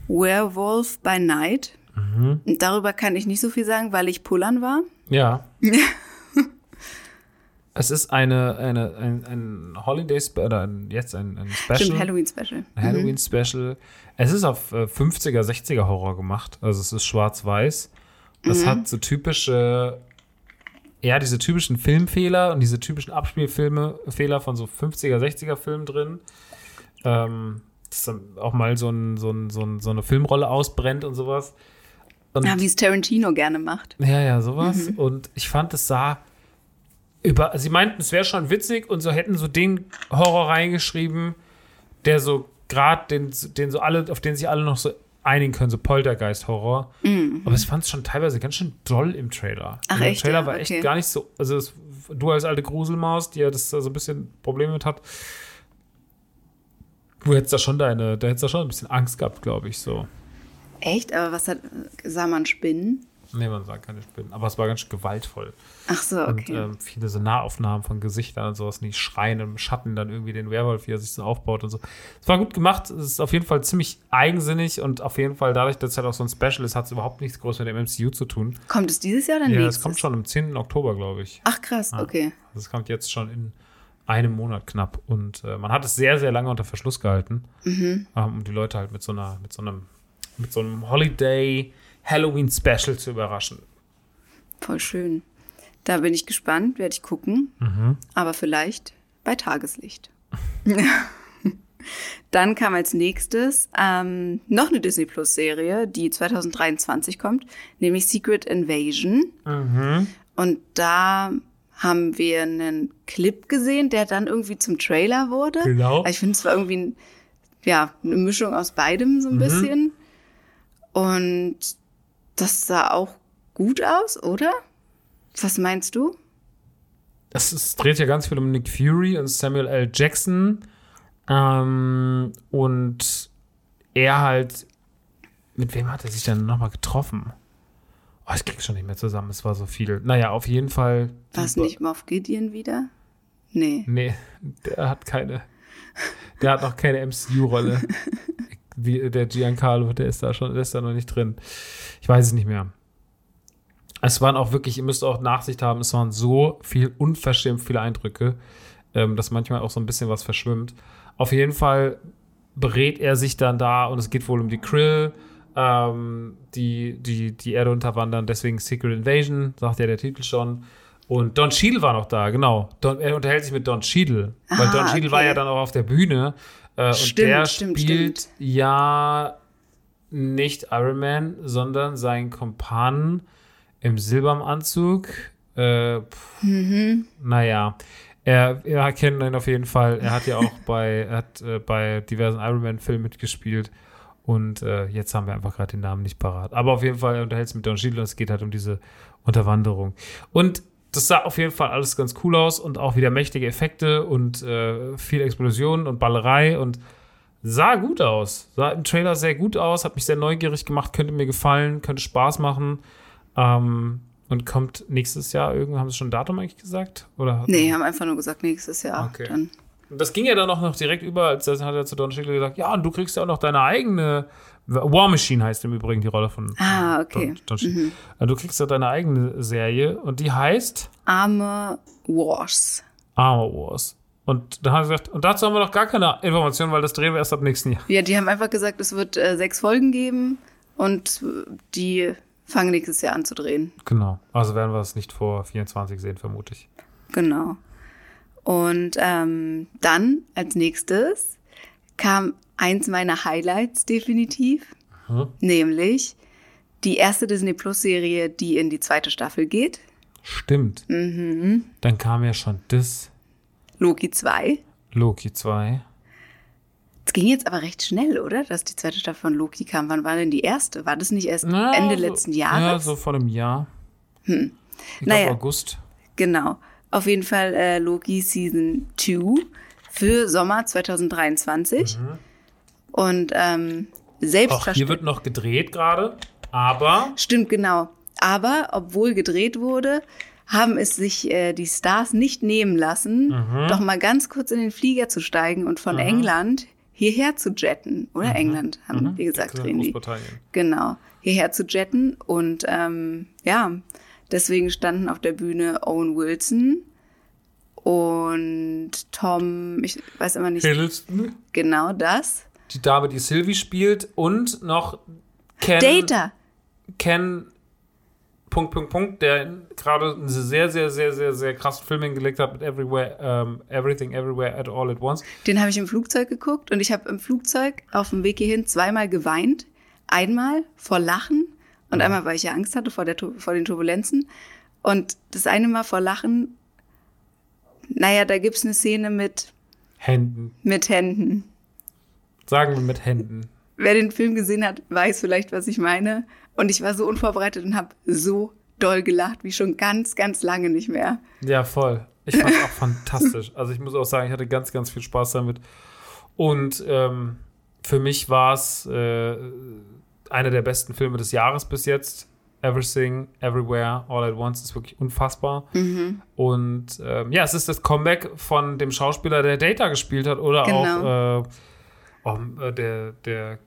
Werewolf by Night. Mhm. Darüber kann ich nicht so viel sagen, weil ich pullern war. Ja. es ist eine, eine, ein, ein Holiday, Spe- oder ein, jetzt ein, ein Special. Stimmt, Halloween Special. Ein Halloween-Special. Es ist auf äh, 50er, 60er Horror gemacht. Also es ist schwarz-weiß. Es hat so typische, ja, diese typischen Filmfehler und diese typischen Abspielfilme, Fehler von so 50er, 60er Filmen drin. Ähm, dass dann auch mal so, ein, so, ein, so eine Filmrolle ausbrennt und sowas. Und Ja, wie es Tarantino gerne macht. ja, ja, sowas. Und ich fand, es sah über. Sie meinten, es wäre schon witzig und so hätten so den Horror reingeschrieben, der so gerade den, den so alle, auf den sich alle noch so einigen können, so Poltergeist-Horror. Aber ich fand es schon teilweise ganz schön doll im Trailer. Ach, Also echt, Der Trailer ja? war echt Okay. gar nicht so. Also es, du als alte Gruselmaus, die ja das da so ein bisschen Probleme mit hat. Du hättest da schon deine, da hättest da schon ein bisschen Angst gehabt, glaube ich, so. Echt? Aber was hat, sah man Spinnen? Nee, man sagt keine Spinnen. Aber es war ganz gewaltvoll. Ach so, okay. Und ähm, viele so Nahaufnahmen von Gesichtern und sowas, die schreien im Schatten dann irgendwie den Werwolf, wie er sich so aufbaut und so. Es war gut gemacht, es ist auf jeden Fall ziemlich eigensinnig und auf jeden Fall dadurch, dass es halt auch so ein Special ist, hat es überhaupt nichts groß mit dem MCU zu tun. kommt es dieses Jahr oder Ja, es kommt schon am 10. Oktober, glaube ich. Ach krass, okay. Das kommt jetzt schon in einem Monat knapp. Und äh, man hat es sehr, sehr lange unter Verschluss gehalten, Mhm. ähm, um die Leute halt mit so einer, mit so einem, mit so einem Holiday Halloween Special zu überraschen. Voll schön. Da bin ich gespannt, werde ich gucken. Mhm. Aber vielleicht bei Tageslicht. Dann kam als nächstes ähm, noch eine Disney Plus Serie, die 2023 kommt, nämlich Secret Invasion. Mhm. Und da haben wir einen Clip gesehen, der dann irgendwie zum Trailer wurde. Genau. Also ich finde, es war irgendwie ein, ja, eine Mischung aus beidem so ein bisschen. Und das sah auch gut aus, oder? Was meinst du? Es, es dreht ja ganz viel um Nick Fury und Samuel L. Jackson. Ähm, und er halt. Mit wem hat er sich dann nochmal getroffen? Oh, ich krieg schon nicht mehr zusammen, es war so viel. Naja, auf jeden Fall. War es nicht Moff Gideon wieder? Nee. Nee, der hat keine. Der hat noch keine MCU-Rolle. Wie der Giancarlo, der ist da schon, der ist da noch nicht drin. Ich weiß es nicht mehr. Es waren auch wirklich, ihr müsst auch Nachsicht haben, es waren so viel, unverschämt viele Eindrücke, ähm, dass manchmal auch so ein bisschen was verschwimmt. Auf jeden Fall berät er sich dann da und es geht wohl um die Krill, ähm, die, die die Erde unterwandern, deswegen Secret Invasion, sagt ja der Titel schon. Und Don Cheadle war noch da, genau. Don, er unterhält sich mit Don Cheadle, weil Ah, Don Cheadle okay. war ja dann auch auf der Bühne. Äh, Stimmt, und der stimmt, spielt stimmt. ja nicht Iron Man, sondern sein Kumpan im Silbermanzug. Äh, pff, Mhm. Naja, er, er kennt ihn auf jeden Fall. Er hat ja auch bei, hat, äh, bei diversen Iron Man-Filmen mitgespielt. Und äh, jetzt haben wir einfach gerade den Namen nicht parat. Aber auf jeden Fall, er unterhält sich mit Don Cheadle und es geht halt um diese Unterwanderung. Und das sah auf jeden Fall alles ganz cool aus und auch wieder mächtige Effekte und äh, viel Explosionen und Ballerei und sah gut aus. Sah im Trailer sehr gut aus, hat mich sehr neugierig gemacht, könnte mir gefallen, könnte Spaß machen. Ähm, und kommt nächstes Jahr irgendwann, haben sie schon ein Datum eigentlich gesagt? Oder Nee, haben einfach nur gesagt, nächstes Jahr. Okay. Dann. Und das ging ja dann auch noch direkt über, als hat er zu Don Cheadle gesagt, ja, und du kriegst ja auch noch deine eigene War Machine heißt im Übrigen die Rolle von Ah, okay. Don, Don Cheadle. Äh, Du kriegst ja deine eigene Serie und die heißt Arme Wars. Armor Wars. Und da hat er gesagt, und dazu haben wir noch gar keine Informationen, weil das drehen wir erst ab nächsten Jahr. Ja, die haben einfach gesagt, es wird äh, sechs Folgen geben und äh, die fangen nächstes Jahr an zu drehen. Genau. Also werden wir es nicht vor 24 sehen, vermute ich. Genau. Und ähm, dann als nächstes kam eins meiner Highlights definitiv, Mhm. nämlich die erste Disney Plus Serie, die in die zweite Staffel geht, Stimmt. Mhm. Dann kam ja schon das Loki 2. Loki 2. Es ging jetzt aber recht schnell, oder? Dass die zweite Staffel von Loki kam. Wann war denn die erste? War das nicht erst Na, Ende so, letzten Ja, Jahres? so vor einem Jahr. Ich Naja. glaube August. Genau. Auf jeden Fall äh, Loki Season 2 für Sommer 2023. Und ähm, Auch hier selbstverständlich. wird noch gedreht gerade, aber Stimmt, genau. Aber obwohl gedreht wurde, haben es sich äh, die Stars nicht nehmen lassen, Mhm. doch mal ganz kurz in den Flieger zu steigen und von England hierher zu jetten. Oder England, haben wir gesagt, Mhm. drehen die. Genau, hierher zu jetten. Und ähm, ja, deswegen standen auf der Bühne Owen Wilson und Tom, ich weiß immer nicht Hiddleston, genau das. die Dame, die Sylvie spielt und noch Ken, Data. Ken Punkt, Punkt, Punkt, der gerade einen sehr, sehr, sehr, sehr, sehr krassen Film hingelegt hat mit Everywhere, ähm, Everything, Everywhere, at All at Once. Den habe ich im Flugzeug geguckt und ich habe im Flugzeug auf dem Weg hierhin zweimal geweint. Einmal vor Lachen und einmal, weil ich ja Angst hatte vor, der, vor den Turbulenzen. Und das eine Mal vor Lachen, naja, da gibt's eine Szene mit, Händen. mit Händen. Sagen wir mit Händen. Wer den Film gesehen hat, weiß vielleicht, was ich meine. Und ich war so unvorbereitet und habe so doll gelacht wie schon ganz, ganz lange nicht mehr. Ja, voll. Ich fand auch fantastisch. Also ich muss auch sagen, ich hatte ganz, ganz viel Spaß damit. Und ähm, für mich war es äh, einer der besten Filme des Jahres bis jetzt. Everything, Everywhere, All at Once ist wirklich unfassbar. Und ähm, ja, es ist das Comeback von dem Schauspieler, der Data gespielt hat, oder auch äh, oh, der, der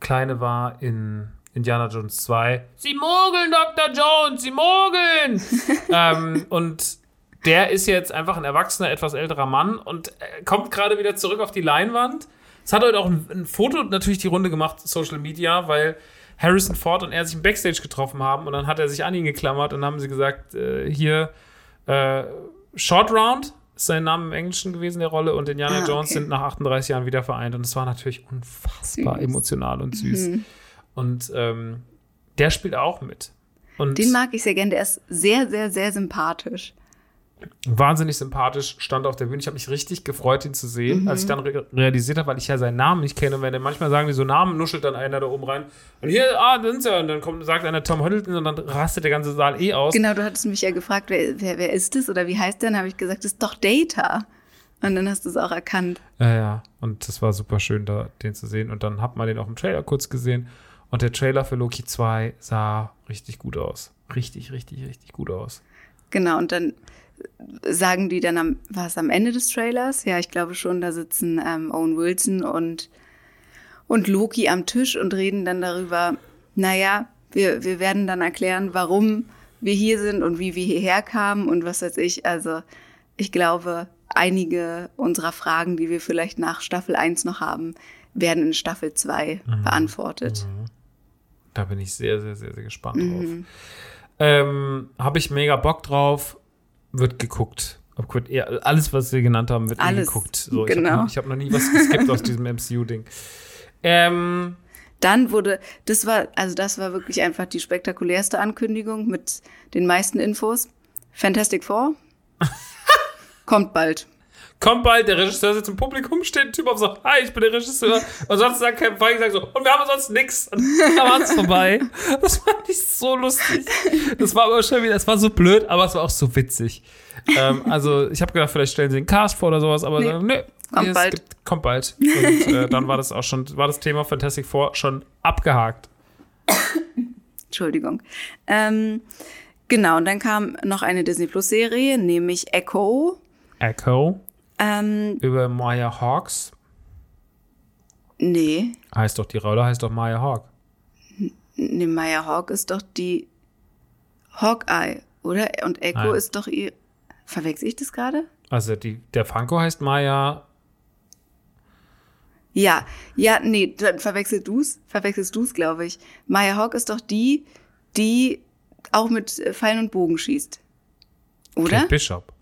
Kleine war in Indiana Jones 2. Sie mogeln, Dr. Jones, sie mogeln! ähm, und der ist jetzt einfach ein erwachsener, etwas älterer Mann und äh, kommt gerade wieder zurück auf die Leinwand. Es hat heute auch ein, ein Foto natürlich die Runde gemacht, Social Media, weil Harrison Ford und er sich im Backstage getroffen haben und dann hat er sich an ihn geklammert und haben sie gesagt, äh, hier äh, Short Round ist sein Name im Englischen gewesen, der Rolle, und Indiana Ah, Jones okay. sind nach 38 Jahren wieder vereint und es war natürlich unfassbar Süß. emotional und süß. Mhm. Und ähm, der spielt auch mit. Und Den mag ich sehr gern, der ist sehr, sehr, sehr sympathisch. Wahnsinnig sympathisch, stand auf der Bühne. Ich habe mich richtig gefreut, ihn zu sehen, als ich dann re realisiert habe, weil ich ja seinen Namen nicht kenne. Und wenn er manchmal sagen die so Namen, nuschelt dann einer da oben rein. Und hier, ah, da sind sie. Und dann kommt, sagt einer Tom Hiddleston und dann rastet der ganze Saal eh aus. Genau, du hattest mich ja gefragt, wer, wer, wer ist das oder wie heißt der? Dann habe ich gesagt, das ist doch Data. Und dann hast du es auch erkannt. Ja, ja. Und das war super schön, da den zu sehen. Und dann hat man den auch im Trailer kurz gesehen. Und der Trailer für Loki 2 sah richtig gut aus. Richtig, richtig, richtig gut aus. Genau, und dann sagen die dann am, war es am Ende des Trailers? Ja, ich glaube schon, da sitzen ähm, Owen Wilson und, und Loki am Tisch und reden dann darüber, naja, wir, wir werden dann erklären, warum wir hier sind und wie wir hierher kamen und was weiß ich. Also ich glaube, einige unserer Fragen, die wir vielleicht nach Staffel 1 noch haben, werden in Staffel 2 beantwortet. Da bin ich sehr, sehr, sehr, sehr gespannt drauf. Ähm, Habe ich mega Bock drauf. Wird geguckt. Alles, was wir genannt haben, wird Alles, geguckt. So, genau. Ich habe ich hab noch nie was geskippt aus diesem MCU-Ding. Ähm, Dann wurde, das war, also das war wirklich einfach die spektakulärste Ankündigung mit den meisten Infos. Fantastic Four kommt bald. Kommt bald, der Regisseur sitzt im Publikum, steht ein Typ auf so, hi, ich bin der Regisseur. Und sonst sagt Kevin Feige sagt so, und wir haben sonst nix. Und dann war es vorbei. Das fand ich so lustig. Das war aber schon wieder, das war so blöd, aber es war auch so witzig. Ähm, also ich habe gedacht, vielleicht stellen sie den Cast vor oder sowas, aber Nee. nee, nee Kommt es bald. Gibt, kommt bald. Und äh, dann war das auch schon, war das Thema Fantastic Four schon abgehakt. Entschuldigung. Ähm, genau, und dann kam noch eine Disney Plus Serie, nämlich Echo. Echo Ähm, über Maya Hawks. nee, Heißt doch, die Rolle heißt doch Maya Hawk. nee, Maya Hawk ist doch die Hawkeye, oder? Und Echo Nein. ist doch ihr. Verwechsel ich das gerade? Also die, der Franco heißt Maya Ja, ja, nee, dann verwechselst du's, verwechselst du's, glaube ich. Maya Hawk ist doch die, die auch mit Pfeilen und Bogen schießt. Oder? Kate Bishop.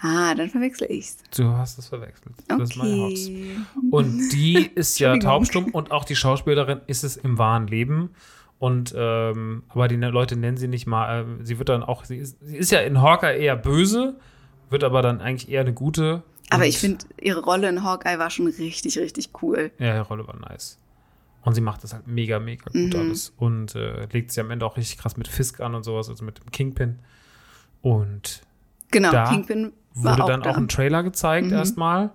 Ah, dann verwechsel ich's. Du hast es verwechselt. Das ist Hawks. Okay. Und die ist ja taubstumm und auch die Schauspielerin ist es im wahren Leben. Und ähm, aber die Leute nennen sie nicht mal. Äh, sie wird dann auch. Sie ist, sie ist ja in Hawkeye eher böse, wird aber dann eigentlich eher eine gute. Aber ich finde, ihre Rolle in Hawkeye war schon richtig, richtig cool. Ja, die Rolle war nice. Und sie macht das halt mega, mega gut Mhm. alles. Und äh, legt sie am Ende auch richtig krass mit Fisk an und sowas, also mit dem Kingpin. Und Genau, Da Kingpin war wurde auch dann da. auch ein Trailer gezeigt Mhm. erstmal.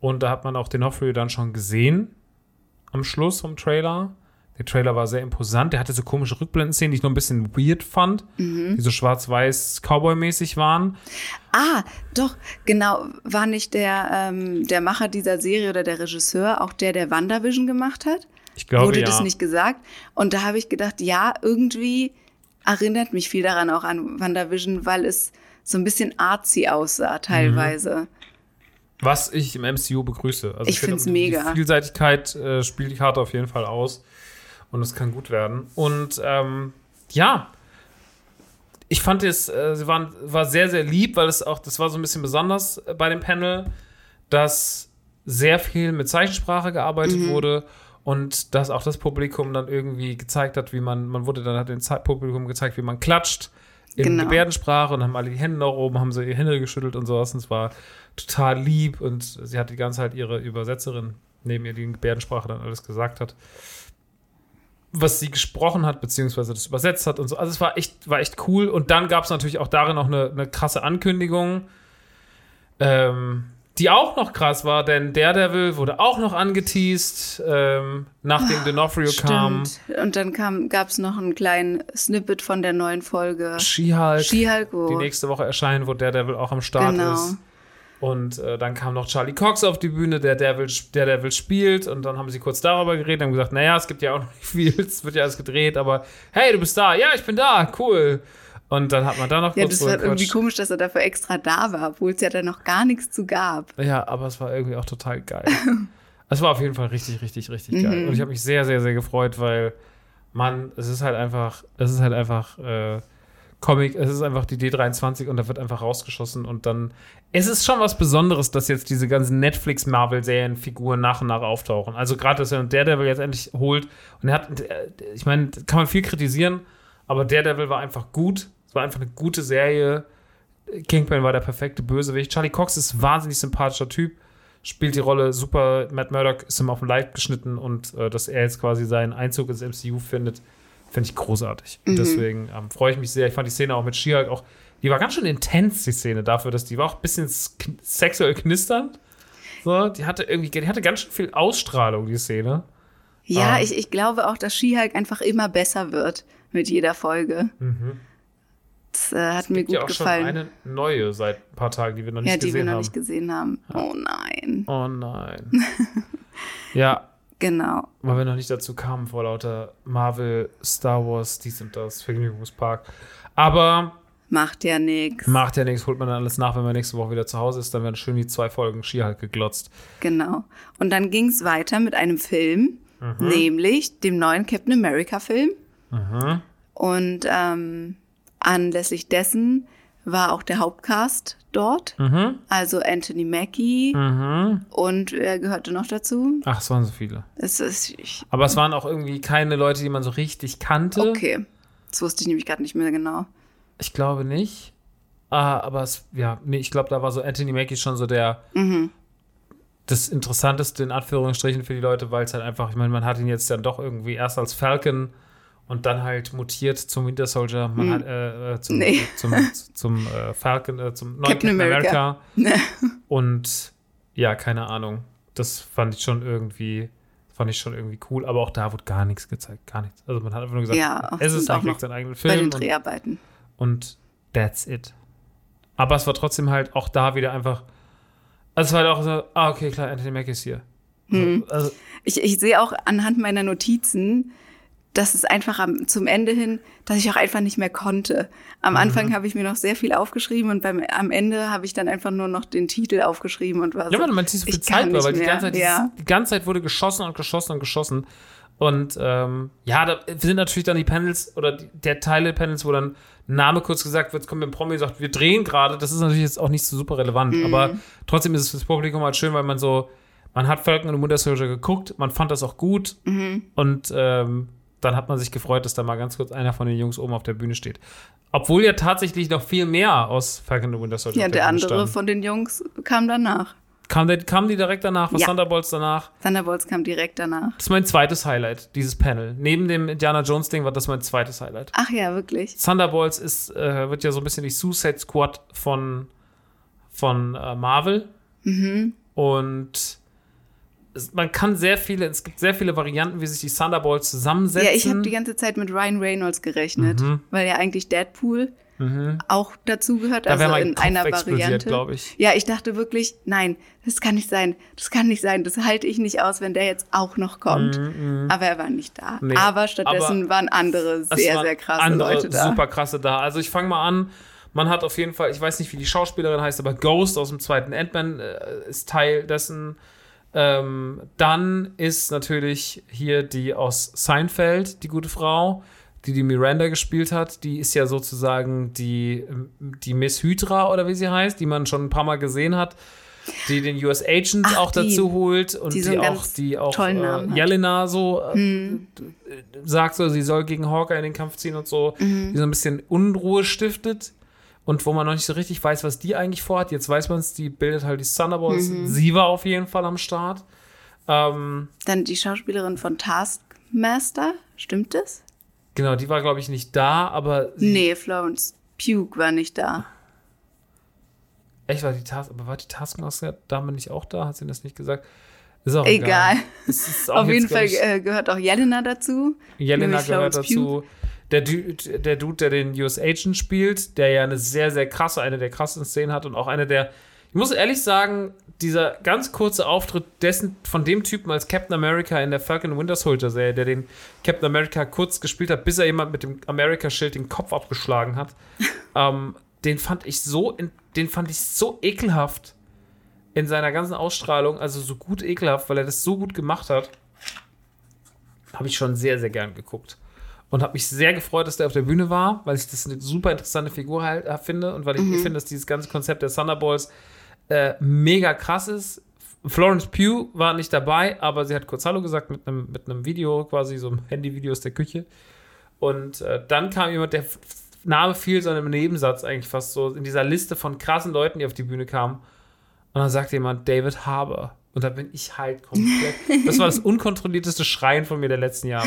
Und da hat man auch den Hoffrey dann schon gesehen. Am Schluss vom Trailer. Der Trailer war sehr imposant. Der hatte so komische Rückblenden-Szenen, die ich noch ein bisschen weird fand. Mhm. Die so schwarz-weiß Cowboy-mäßig waren. Ah, doch, genau. War nicht der, ähm, der Macher dieser Serie oder der Regisseur auch der, der WandaVision gemacht hat? Ich glaube, Wurde ja. das nicht gesagt? Und da habe ich gedacht, ja, irgendwie erinnert mich viel daran auch an WandaVision, weil es so ein bisschen artsy aussah teilweise. Was ich im MCU begrüße. Also Ich finde, find's die mega. Vielseitigkeit äh, spielt die Karte auf jeden Fall aus. Und es kann gut werden. Und ähm, ja, ich fand es, äh, sie waren, war sehr, sehr lieb, weil es auch, das war so ein bisschen besonders äh, bei dem Panel, dass sehr viel mit Zeichensprache gearbeitet Mhm. wurde und dass auch das Publikum dann irgendwie gezeigt hat, wie man, man wurde dann hat dem Publikum gezeigt, wie man klatscht in Genau. Gebärdensprache und haben alle die Hände nach oben, haben so ihre Hände geschüttelt und sowas. Und es war total lieb und sie hat die ganze Zeit ihre Übersetzerin neben ihr, die in Gebärdensprache dann alles gesagt hat, was sie gesprochen hat, beziehungsweise das übersetzt hat und so. Also es war echt, war echt cool. Und dann gab es natürlich auch darin noch eine, eine krasse Ankündigung, ähm, die auch noch krass war, denn Daredevil wurde auch noch angeteased, ähm, nachdem D'Onofrio kam. Und dann kam, gab es noch einen kleinen Snippet von der neuen Folge. She-Hulk, She-Hulk, die wo- nächste Woche erscheinen, wo Daredevil auch am Start Genau. ist. Und äh, dann kam noch Charlie Cox auf die Bühne, der Devil, der Devil spielt. Und dann haben sie kurz darüber geredet und haben gesagt, naja, es gibt ja auch noch nicht viel, es wird ja alles gedreht, aber hey, du bist da. Ja, ich bin da, cool. Und dann hat man da noch Ja, kurz das war irgendwie komisch, dass er dafür extra da war, obwohl es ja da noch gar nichts zu gab. Ja, aber es war irgendwie auch total geil. es war auf jeden Fall richtig, richtig, richtig Mhm. geil. Und ich habe mich sehr, sehr, sehr gefreut, weil, Mann, es ist halt einfach, es ist halt einfach äh, Comic, es ist einfach die D23 und da wird einfach rausgeschossen und dann. Es ist schon was Besonderes, dass jetzt diese ganzen Netflix-Marvel-Serien-Figuren nach und nach auftauchen. Also gerade, dass er Daredevil jetzt endlich holt. Und er hat, äh, ich meine, kann man viel kritisieren, aber Daredevil war einfach gut. Es war einfach eine gute Serie Kingpin war der perfekte Bösewicht. Charlie Cox ist ein wahnsinnig sympathischer Typ, spielt die Rolle super. Matt Murdock ist ihm auf den Leib geschnitten und äh, dass er jetzt quasi seinen Einzug ins MCU findet, finde ich großartig. Und deswegen ähm, freue ich mich sehr. Ich fand die Szene auch mit She-Hulk auch, die war ganz schön intens, die Szene, dafür, dass die war auch ein bisschen sexuell knisternd. So, die hatte irgendwie, die hatte ganz schön viel Ausstrahlung, die Szene. Ja, Ah. ich, ich glaube auch, dass She-Hulk einfach immer besser wird mit jeder Folge. Das äh, hat mir Mhm. Gibt ja gut auch gefallen. schon eine neue seit ein paar Tagen, die wir noch nicht ja, die wir gesehen noch haben. nicht gesehen haben. Oh nein. oh nein. ja, Genau. weil wir noch nicht dazu kamen vor lauter Marvel, Star Wars, dies und das, Vergnügungspark. Aber Macht ja nichts. macht ja nichts, holt man dann alles nach, wenn man nächste Woche wieder zu Hause ist. Dann werden schön die zwei Folgen Skihulk geglotzt. Genau. Und dann ging es weiter mit einem Film, Mhm. nämlich dem neuen Captain America-Film. Und ähm, anlässlich dessen war auch der Hauptcast dort. Mhm. Also Anthony Mackie. Und wer gehörte noch dazu? Ach, es waren so viele. Es ist, ich, Aber es waren auch irgendwie keine Leute, die man so richtig kannte. okay. Das wusste ich nämlich gerade nicht mehr genau. Ich glaube nicht. Ah, aber es, ja, nee, ich glaube, da war so Anthony Mackie schon so der das Interessanteste in Anführungsstrichen für die Leute, weil es halt einfach, ich meine, man hat ihn jetzt dann doch irgendwie erst als Falcon und dann halt mutiert zum Winter Soldier, man hat äh, äh, zum, Nee. zum, zum äh, Falcon, äh, zum neuen Captain America. America. und ja, keine Ahnung. Das fand ich schon irgendwie, fand ich schon irgendwie cool, aber auch da wurde gar nichts gezeigt, gar nichts. Also man hat einfach nur gesagt, Ja, es ist auch eigentlich noch sein eigener Bei den Film und Dreharbeiten. und that's it. Aber es war trotzdem halt auch da wieder einfach. Also es war halt auch so, ah, okay, klar, Anthony Mackie ist hier. Hm. So, also, Ich, ich sehe auch anhand meiner Notizen, dass es einfach am, zum Ende hin, dass ich auch einfach nicht mehr konnte. Am Anfang Mhm. habe ich mir noch sehr viel aufgeschrieben und beim, am Ende habe ich dann einfach nur noch den Titel aufgeschrieben und war so. ja, weil man nicht so viel Zeit war, weil die ganze, Zeit, ja. dieses- die ganze Zeit wurde geschossen und geschossen und geschossen. Und ähm, ja, da sind natürlich dann die Panels oder die, der Teil der Panels, wo dann Name kurz gesagt wird, es kommt ein Promi und sagt, wir drehen gerade. Das ist natürlich jetzt auch nicht so super relevant, Mhm. aber trotzdem ist es fürs Publikum halt schön, weil man so, man hat Falcon und Winter Soldier geguckt, man fand das auch gut Mhm. und ähm, dann hat man sich gefreut, dass da mal ganz kurz einer von den Jungs oben auf der Bühne steht. Obwohl ja tatsächlich noch viel mehr aus Falcon und Winter Soldier ja, der Bühne andere standen. von den Jungs kam danach. Kam, der, kamen die direkt danach? Was Ja. Thunderbolts danach? Thunderbolts kam direkt danach. Das ist mein zweites Highlight, dieses Panel. Neben dem Indiana Jones Ding war das mein zweites Highlight. Ach ja, wirklich. Thunderbolts ist, äh, wird ja so ein bisschen die Suicide Squad von, von äh, Marvel. Und es, man kann sehr viele, es gibt sehr viele Varianten, wie sich die Thunderbolts zusammensetzen. Ja, ich habe die ganze Zeit mit Ryan Reynolds gerechnet, weil ja eigentlich Deadpool auch dazu gehört, Mhm. da also mein in Kopf einer Variante. glaube ich. Ja, ich dachte wirklich, nein, das kann nicht sein. Das kann nicht sein. Das halte ich nicht aus, wenn der jetzt auch noch kommt. Aber er war nicht da. Mhm, Nee, aber stattdessen aber waren andere sehr, waren sehr krasse andere Leute da. super krasse da. Also ich fange mal an. Man hat auf jeden Fall, ich weiß nicht, wie die Schauspielerin heißt, aber Ghost aus dem zweiten Ant-Man äh, ist Teil dessen. Ähm, dann ist natürlich hier die aus Seinfeld, die gute Frau, die die Miranda gespielt hat. Die ist ja sozusagen die, die Miss Hydra oder wie sie heißt, die man schon ein paar Mal gesehen hat. Die den US Agent Ach, auch die. dazu holt und Die die, auch, die auch äh. Jelena so äh, sagt so, sie soll gegen Hawkeye in den Kampf ziehen und so, Mhm. die so ein bisschen Unruhe stiftet und wo man noch nicht so richtig weiß, was die eigentlich vorhat. Jetzt weiß man es, die bildet halt die Thunderbolts. Mhm. Sie war auf jeden Fall am Start. Ähm, Dann die Schauspielerin von Taskmaster, stimmt das? genau, die war, glaube ich, nicht da, aber Nee, Florence Pugh war nicht da. echt war die Task, aber war die Taskmaster-Dame nicht auch da? Hat sie das nicht gesagt? Ist auch egal. Egal. Ist auch Auf jeden Fall ich, äh, gehört auch Jelena dazu. Jelena gehört Florence Pugh. Der Dude, der Dude, der den US Agent spielt, der ja eine sehr, sehr krasse, eine der krassen Szenen hat und auch eine der. Ich muss ehrlich sagen, dieser ganz kurze Auftritt dessen, von dem Typen als Captain America in der Falcon Winter Soldier Serie, der den Captain America kurz gespielt hat, bis er jemand mit dem America-Schild den Kopf abgeschlagen hat, ähm, den fand ich so, in, den fand ich so ekelhaft in seiner ganzen Ausstrahlung, also so gut ekelhaft, weil er das so gut gemacht hat habe ich schon sehr, sehr gern geguckt. Und habe mich sehr gefreut, dass der auf der Bühne war, weil ich das eine super interessante Figur halt äh, finde und weil ich finde, dass dieses ganze Konzept der Thunderbolts äh, mega krass ist. Florence Pugh war nicht dabei, aber sie hat kurz Hallo gesagt mit einem mit einem Video, quasi so einem Handyvideo aus der Küche. Und äh, dann kam jemand, der Name fiel so in einem Nebensatz eigentlich fast so in dieser Liste von krassen Leuten, die auf die Bühne kamen. Und dann sagt jemand David Harbour. Und da bin ich halt komplett. Das war das unkontrollierteste Schreien von mir der letzten Jahre.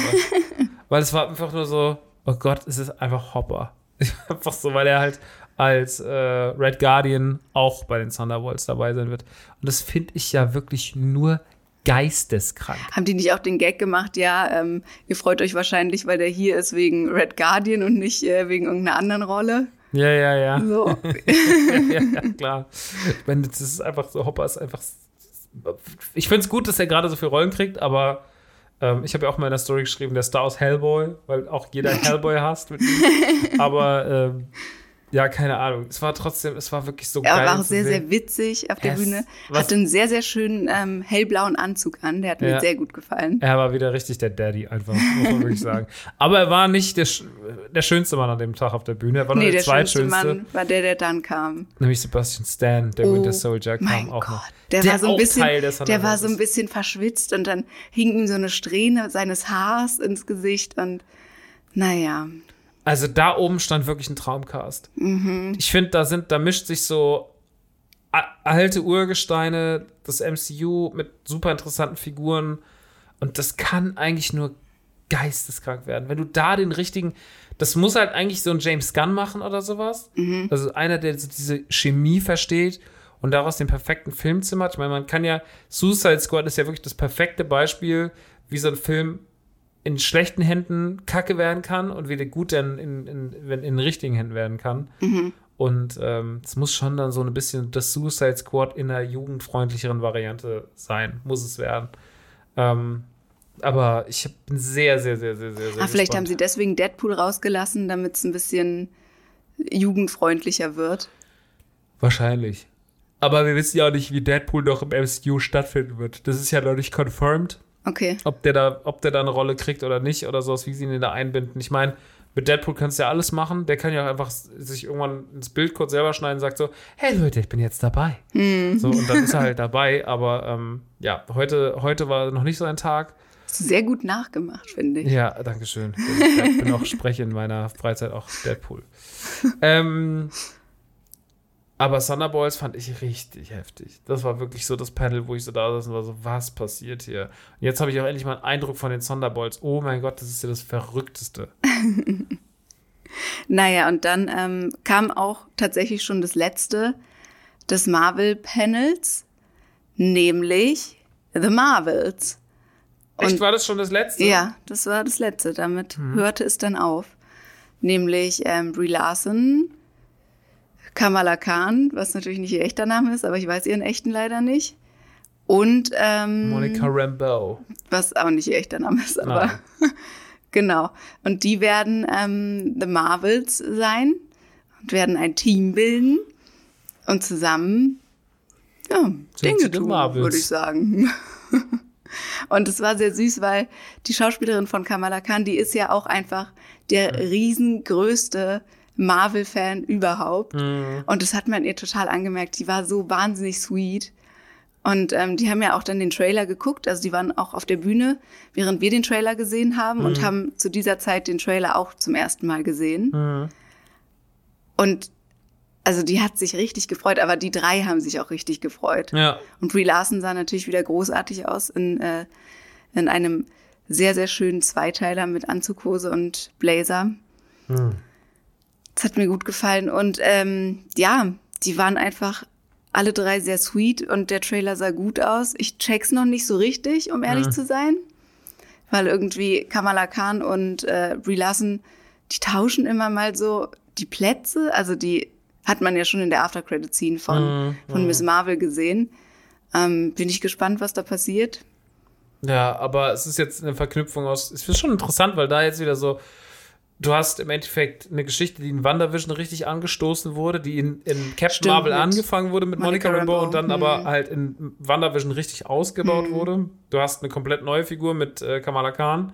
Weil es war einfach nur so, oh Gott, es ist einfach Hopper. einfach so, weil er halt als äh, Red Guardian auch bei den Thunderbolts dabei sein wird. Und das finde ich ja wirklich nur geisteskrank. Haben die nicht auch den Gag gemacht, ja, ähm, ihr freut euch wahrscheinlich, weil der hier ist wegen Red Guardian und nicht äh, wegen irgendeiner anderen Rolle? Ja, ja, ja. So. ja, ja, klar. Ich meine, das ist einfach so, Hopper ist einfach. Ich finde es gut, dass er gerade so viele Rollen kriegt, aber ähm, ich habe ja auch mal in der Story geschrieben, der Star aus Hellboy, weil auch jeder Hellboy hasst. Aber ähm, ja, keine Ahnung. Es war trotzdem, es war wirklich so Er geil. war auch sehr, sehen. sehr witzig auf der Es- Bühne. was- Hatte einen sehr, sehr schönen ähm, hellblauen Anzug an. Der hat mir Ja. sehr gut gefallen. Er war wieder richtig der Daddy, einfach, muss man wirklich sagen. Aber er war nicht der, der schönste Mann an dem Tag auf der Bühne. Er war nur Nee, der, der schönste zweitschönste. Mann war der, der dann kam. Nämlich Sebastian Stan, der Oh Winter Soldier, kam mein auch Gott. noch. Der, war so ein bisschen, der der war so ein bisschen verschwitzt und dann hing ihm so eine Strähne seines Haars ins Gesicht und naja. Also da oben stand wirklich ein Traumcast. Mhm. Ich finde, da sind, da mischt sich so alte Urgesteine, das MCU mit super interessanten Figuren. Und das kann eigentlich nur geisteskrank werden. Wenn du da den richtigen, das muss halt eigentlich so ein James Gunn machen oder sowas. Mhm. Also einer, der so diese Chemie versteht und daraus den perfekten Film zimmert. Ich meine, man kann ja, Suicide Squad ist ja wirklich das perfekte Beispiel, wie so ein Film in schlechten Händen kacke werden kann und wieder gut dann in, in, in, in richtigen Händen werden kann. Und ähm, es muss schon dann so ein bisschen das Suicide Squad in einer jugendfreundlicheren Variante sein, muss es werden. Ähm, aber ich bin sehr, sehr, sehr, sehr, sehr, sehr Ah, vielleicht haben sie deswegen Deadpool rausgelassen, damit es ein bisschen jugendfreundlicher wird. Wahrscheinlich. Aber wir wissen ja auch nicht, wie Deadpool noch im MCU stattfinden wird. Das ist ja noch nicht confirmed, Okay. ob der da, ob der da eine Rolle kriegt oder nicht oder sowas, wie sie ihn da einbinden. Ich meine, mit Deadpool kannst du ja alles machen. Der kann ja auch einfach sich irgendwann ins Bild kurz selber schneiden und sagt so, hey Leute, ich bin jetzt dabei. So, und dann ist er halt dabei. Aber ähm, ja, heute, heute war noch nicht so ein Tag. Sehr gut nachgemacht, finde ich. Ja, danke schön. Ich bin auch spreche in meiner Freizeit auch Deadpool. ähm, aber Thunderbolts fand ich richtig heftig. Das war wirklich so das Panel, wo ich so da saß und war so, was passiert hier? Und jetzt habe ich auch endlich mal einen Eindruck von den Thunderbolts. Oh mein Gott, das ist ja das Verrückteste. Naja, und dann ähm, kam auch tatsächlich schon das letzte des Marvel-Panels, nämlich The Marvels. Echt, Und- war das schon das letzte? Ja, das war das letzte. Damit Mhm. hörte es dann auf. Nämlich ähm, Brie Larson, Kamala Khan, was natürlich nicht ihr echter Name ist, aber ich weiß ihren echten leider nicht. Und ähm, Monica Rambeau. was auch nicht ihr echter Name ist, aber genau. Und die werden ähm, The Marvels sein und werden ein Team bilden und zusammen ja, Dinge The tun, Marvels? würde ich sagen. und es war sehr süß, weil die Schauspielerin von Kamala Khan, die ist ja auch einfach der riesengrößte Marvel-Fan überhaupt. Mhm. Und das hat man ihr total angemerkt. Die war so wahnsinnig sweet. Und ähm, die haben ja auch dann den Trailer geguckt. Also die waren auch auf der Bühne, während wir den Trailer gesehen haben Mhm. und haben zu dieser Zeit den Trailer auch zum ersten Mal gesehen. Mhm. Und also die hat sich richtig gefreut, aber die drei haben sich auch richtig gefreut. Ja. Und Brie Larson sah natürlich wieder großartig aus in, äh, in einem sehr, sehr schönen Zweiteiler mit Anzughose und Blazer. Das hat mir gut gefallen. Und ähm, ja, die waren einfach alle drei sehr sweet und der Trailer sah gut aus. Ich check's noch nicht so richtig, um ehrlich zu sein. Weil irgendwie Kamala Khan und äh, Brie Larson, die tauschen immer mal so die Plätze. Also die hat man ja schon in der After-Credit-Scene von, von Miss Marvel gesehen. Ähm, bin ich gespannt, was da passiert. Ja, aber es ist jetzt eine Verknüpfung aus. Es ist schon interessant, weil da jetzt wieder so. Du hast im Endeffekt eine Geschichte, die in WandaVision richtig angestoßen wurde, die in, in Captain Stimmt, Marvel angefangen wurde mit Monica, Monica Rambeau und dann hm. aber halt in WandaVision richtig ausgebaut wurde. Du hast eine komplett neue Figur mit äh, Kamala Khan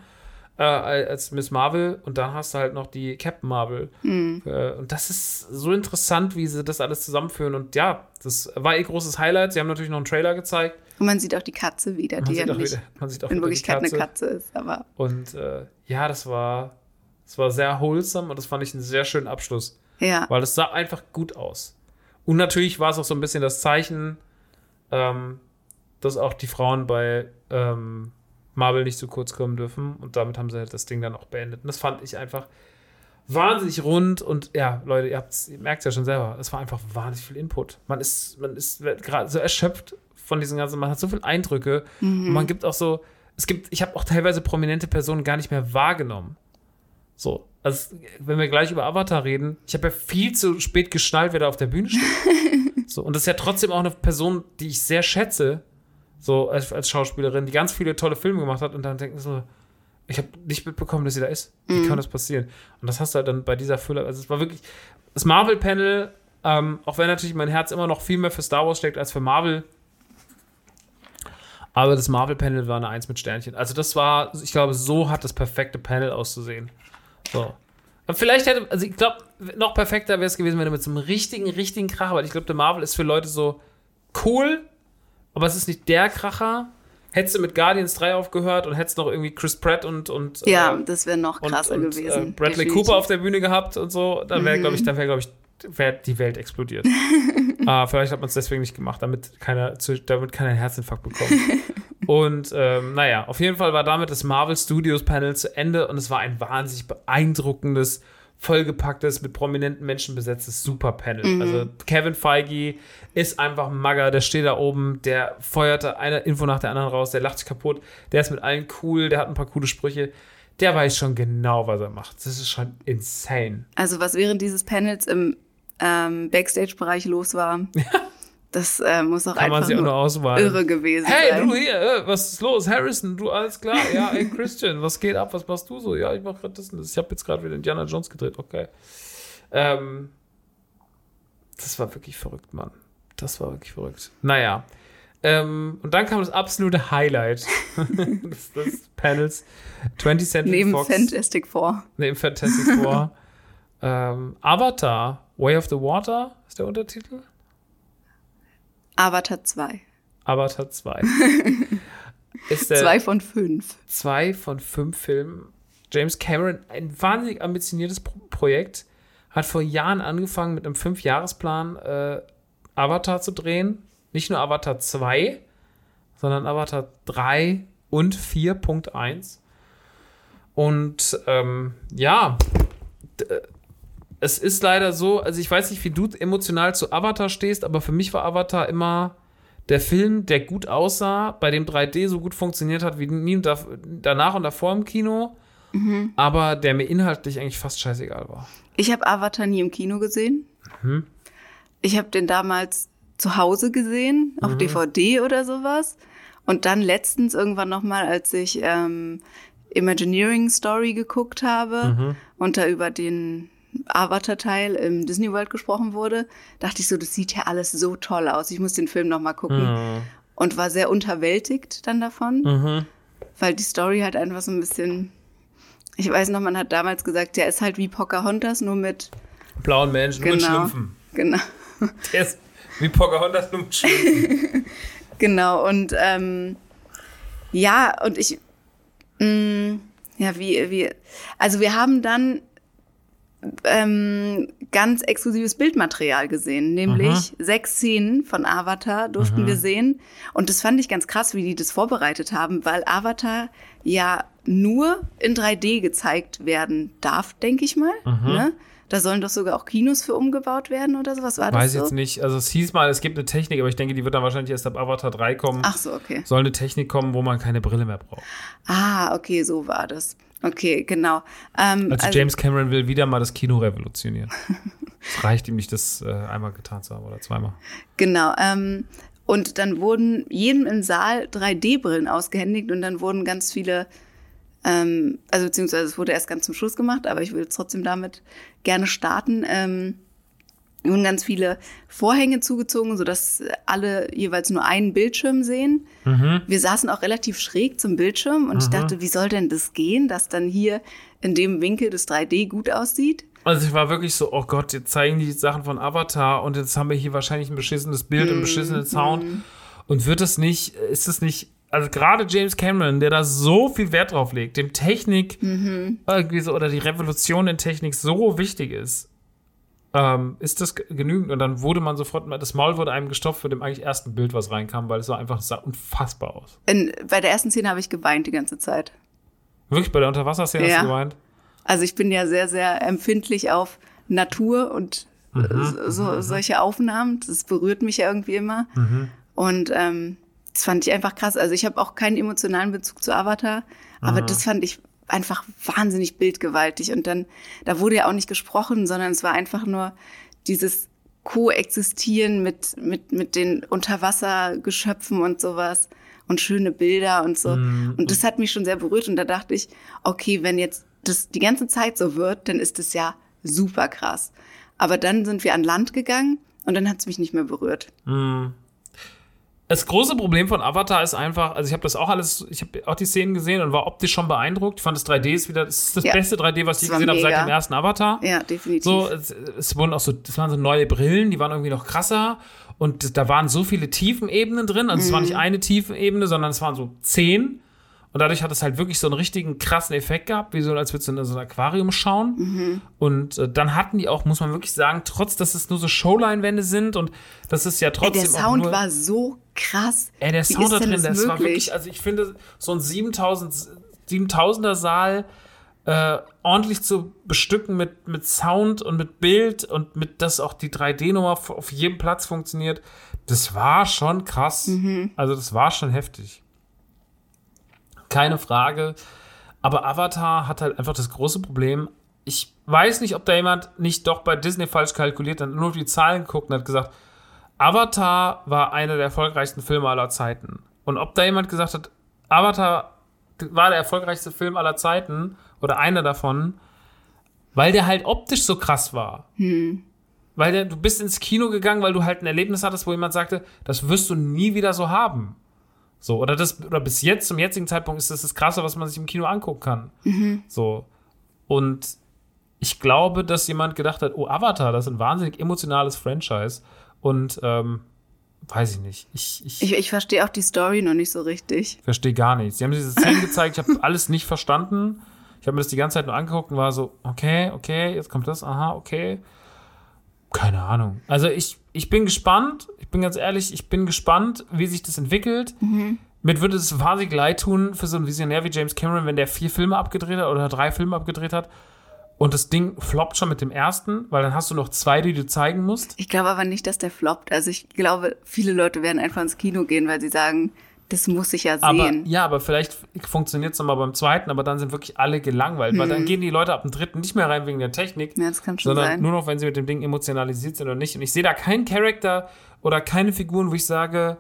äh, als Miss Marvel und dann hast du halt noch die Captain Marvel. Äh, und das ist so interessant, wie sie das alles zusammenführen. Und ja, das war ihr großes Highlight. Sie haben natürlich noch einen Trailer gezeigt. Und man sieht auch die Katze wieder, Man die ja nicht wieder, man sieht auch in Wirklichkeit eine Katze. Katze ist. Aber Und äh, ja, das war Es war sehr wholesome und das fand ich einen sehr schönen Abschluss. Ja. Weil es sah einfach gut aus. Und natürlich war es auch so ein bisschen das Zeichen, ähm, dass auch die Frauen bei ähm, Marvel nicht zu kurz kommen dürfen. Und damit haben sie halt das Ding dann auch beendet. Und das fand ich einfach wahnsinnig rund. Und ja, Leute, ihr, ihr merkt es ja schon selber, es war einfach wahnsinnig viel Input. Man ist, man ist gerade so erschöpft von diesen ganzen, man hat so viele Eindrücke. Und man gibt auch so, es gibt, ich habe auch teilweise prominente Personen gar nicht mehr wahrgenommen. So, also wenn wir gleich über Avatar reden, ich habe ja viel zu spät geschnallt, wer da auf der Bühne steht. so, und das ist ja trotzdem auch eine Person, die ich sehr schätze, so als, als Schauspielerin, die ganz viele tolle Filme gemacht hat und dann denken so, ich habe nicht mitbekommen, dass sie da ist. Wie kann das passieren? Und das hast du halt dann bei dieser Fülle, also es war wirklich, das Marvel-Panel, ähm, auch wenn natürlich mein Herz immer noch viel mehr für Star Wars steckt als für Marvel, aber das Marvel-Panel war eine Eins mit Sternchen. Also das war, ich glaube, so hat das perfekte Panel auszusehen. So. Aber vielleicht hätte, also ich glaube, noch perfekter wäre es gewesen, wenn du mit so einem richtigen, richtigen Kracher, weil ich glaube, der Marvel ist für Leute so cool, aber es ist nicht der Kracher. Hättest du mit Guardians 3 aufgehört und hättest noch irgendwie Chris Pratt und, und Ja, äh, das wäre noch und, krasser und, gewesen. Äh, Bradley. Cooper auf der Bühne gehabt und so, dann wäre, glaube ich, dann wäre, glaube ich, wäre die Welt explodiert. äh, vielleicht hat man es deswegen nicht gemacht, damit keiner, zu, damit keiner einen Herzinfarkt bekommt. und ähm, naja, auf jeden Fall war damit das Marvel Studios Panel zu Ende und es war ein wahnsinnig beeindruckendes, vollgepacktes, mit prominenten Menschen besetztes Super-Panel. Also Kevin Feige ist einfach ein Magger, der steht da oben, der feuert da eine Info nach der anderen raus, der lacht sich kaputt, der ist mit allen cool, der hat ein paar coole Sprüche. Der weiß schon genau, was er macht. Das ist schon insane. Also was während dieses Panels im ähm, Backstage-Bereich los war, das äh, muss auch Kann einfach nur auswahlen. irre gewesen Hey, sein. du hier, was ist los? Harrison, du, alles klar? Ja, ey, Christian, was geht ab? Was machst du so? Ja, ich mach grad das und das. Ich habe jetzt gerade wieder Indiana Jones gedreht. Okay. Ähm, das war wirklich verrückt, Mann. Das war wirklich verrückt. Naja. Ähm, und dann kam das absolute Highlight des, des Panels. 20th Century Neben Fox. Fantastic Four. Neben Fantastic Four. ähm, Avatar, Way of the Water ist der Untertitel. Avatar 2. Avatar 2. ist der, Zwei von fünf. zwei von fünf Filmen. James Cameron, ein wahnsinnig ambitioniertes Pro Projekt, hat vor Jahren angefangen mit einem Fünfjahresplan äh, Avatar zu drehen. Nicht nur Avatar 2, sondern Avatar 3 und 4.1. Und ähm, ja, es ist leider so, also ich weiß nicht, wie du emotional zu Avatar stehst, aber für mich war Avatar immer der Film, der gut aussah, bei dem 3D so gut funktioniert hat wie nie und da- danach und davor im Kino, aber der mir inhaltlich eigentlich fast scheißegal war. Ich habe Avatar nie im Kino gesehen. Mhm. Ich habe den damals zu Hause gesehen, Mhm. auf DVD oder sowas. Und dann letztens irgendwann nochmal, als ich ähm, Imagineering Story geguckt habe Mhm. und da über den Avatar-Teil im Disney World gesprochen wurde, dachte ich so, das sieht ja alles so toll aus. Ich muss den Film nochmal gucken. Mhm. Und war sehr unterwältigt dann davon, weil die Story halt einfach so ein bisschen. Ich weiß noch, man hat damals gesagt, der ist halt wie Pocahontas, nur mit Blauen Menschen, nur mit Genau. Schlümpfen. Genau. Der ist wie Pocahontas, nur mit Schlümpfen. Genau, und ähm, ja, und ich, mh, ja, wie, wie, also wir haben dann ähm, ganz exklusives Bildmaterial gesehen, nämlich sechs Szenen von Avatar durften wir sehen. Und das fand ich ganz krass, wie die das vorbereitet haben, weil Avatar ja nur in 3D gezeigt werden darf, denke ich mal. Ne? Da sollen doch sogar auch Kinos für umgebaut werden oder sowas. War das Weiß so? jetzt nicht. Also es hieß mal, es gibt eine Technik, aber ich denke, die wird dann wahrscheinlich erst ab Avatar 3 kommen. Ach so, okay. Soll eine Technik kommen, wo man keine Brille mehr braucht. Ah, okay, so war das. Okay, genau. Ähm, Also, James Cameron will wieder mal das Kino revolutionieren. es reicht ihm nicht, das äh, einmal getan zu haben oder zweimal. Genau. Ähm, und dann wurden jedem im Saal 3D-Brillen ausgehändigt und dann wurden ganz viele, ähm, also beziehungsweise es wurde erst ganz zum Schluss gemacht, aber ich will trotzdem damit gerne starten. Wurden ganz viele Vorhänge zugezogen, sodass alle jeweils nur einen Bildschirm sehen. Wir saßen auch relativ schräg zum Bildschirm und ich dachte, wie soll denn das gehen, dass dann hier in dem Winkel das 3D gut aussieht? Also ich war wirklich so, oh Gott, jetzt zeigen die Sachen von Avatar und jetzt haben wir hier wahrscheinlich ein beschissenes Bild und einen beschissenen Sound. Und wird das nicht, ist das nicht, also gerade James Cameron, der da so viel Wert drauf legt, dem Technik irgendwie so, oder die Revolution in Technik so wichtig ist, ähm, ist das genügend? Und dann wurde man sofort, das Maul wurde einem gestopft mit dem eigentlich ersten Bild, was reinkam, weil es sah einfach es sah unfassbar aus. In, bei der ersten Szene habe ich geweint die ganze Zeit. Wirklich bei der Unterwasserszene hast Ja. du geweint? Also ich bin ja sehr, sehr empfindlich auf Natur und Mhm, äh, so, solche Aufnahmen. Das berührt mich ja irgendwie immer. Mhm. Und ähm, das fand ich einfach krass. Also ich habe auch keinen emotionalen Bezug zu Avatar, aber Mhm. das fand ich einfach wahnsinnig bildgewaltig. Und dann, da wurde ja auch nicht gesprochen, sondern es war einfach nur dieses Koexistieren mit, mit, mit den Unterwassergeschöpfen und sowas und schöne Bilder und so. Mhm. Und das hat mich schon sehr berührt. Und da dachte ich, okay, wenn jetzt das die ganze Zeit so wird, dann ist es ja super krass. Aber dann sind wir an Land gegangen und dann hat es mich nicht mehr berührt. Das große Problem von Avatar ist einfach, also ich habe das auch alles, ich habe auch die Szenen gesehen und war optisch schon beeindruckt. Ich fand das 3D ist wieder, das ist das Ja. beste 3D, was ich Das gesehen habe seit dem ersten Avatar. Ja, definitiv. So, es, es wurden auch so, das waren so neue Brillen, die waren irgendwie noch krasser und da waren so viele Tiefenebenen drin. Also es war Mhm. nicht eine Tiefenebene, sondern es waren so zehn. Und dadurch hat es halt wirklich so einen richtigen krassen Effekt gehabt, wie so, als würdest du in so ein Aquarium schauen. Mhm. Und äh, dann hatten die auch, muss man wirklich sagen, trotz, dass es nur so Showleinwände sind und das ist ja Ey, trotzdem der auch Sound nur, war so krass. Ey, der Wie Sound ist da drin, das, das war wirklich, also ich finde, so ein 7000, 7000er Saal äh, ordentlich zu bestücken mit, mit Sound und mit Bild und mit, dass auch die 3D-Nummer auf auf jedem Platz funktioniert, das war schon krass. Mhm. Also das war schon heftig. Keine Frage. Aber Avatar hat halt einfach das große Problem. Ich weiß nicht, ob da jemand nicht doch bei Disney falsch kalkuliert hat, nur auf die Zahlen geguckt und hat gesagt, Avatar war einer der erfolgreichsten Filme aller Zeiten. Und ob da jemand gesagt hat, Avatar war der erfolgreichste Film aller Zeiten oder einer davon, weil der halt optisch so krass war. Weil der, du bist ins Kino gegangen, weil du halt ein Erlebnis hattest, wo jemand sagte, das wirst du nie wieder so haben. So, oder das, oder bis jetzt, zum jetzigen Zeitpunkt ist das das Krasse, was man sich im Kino angucken kann. So. Und ich glaube, dass jemand gedacht hat, oh, Avatar, das ist ein wahnsinnig emotionales Franchise. Und ähm, weiß ich nicht. Ich, ich, Ich, ich verstehe auch die Story noch nicht so richtig. verstehe gar nichts. Sie haben diese Szenen gezeigt, ich habe alles nicht verstanden. Ich habe mir das die ganze Zeit nur angeguckt und war so, okay, okay, jetzt kommt das, aha, okay. Keine Ahnung. Also ich, ich bin gespannt, ich bin ganz ehrlich, ich bin gespannt, wie sich das entwickelt. Mir würde es wahnsinnig leid tun für so einen Visionär wie James Cameron, wenn der vier Filme abgedreht hat oder drei Filme abgedreht hat und das Ding floppt schon mit dem ersten, weil dann hast du noch zwei, die du zeigen musst. Ich glaube aber nicht, dass der floppt. Also ich glaube, viele Leute werden einfach ins Kino gehen, weil sie sagen, das muss ich ja Aber sehen. ja, aber vielleicht funktioniert es nochmal beim zweiten, aber dann sind wirklich alle gelangweilt, weil dann gehen die Leute ab dem dritten nicht mehr rein wegen der Technik, Ja, das kann schon sondern sein. nur noch, wenn sie mit dem Ding emotionalisiert sind oder nicht. Und ich sehe da keinen Charakter oder keine Figuren, wo ich sage,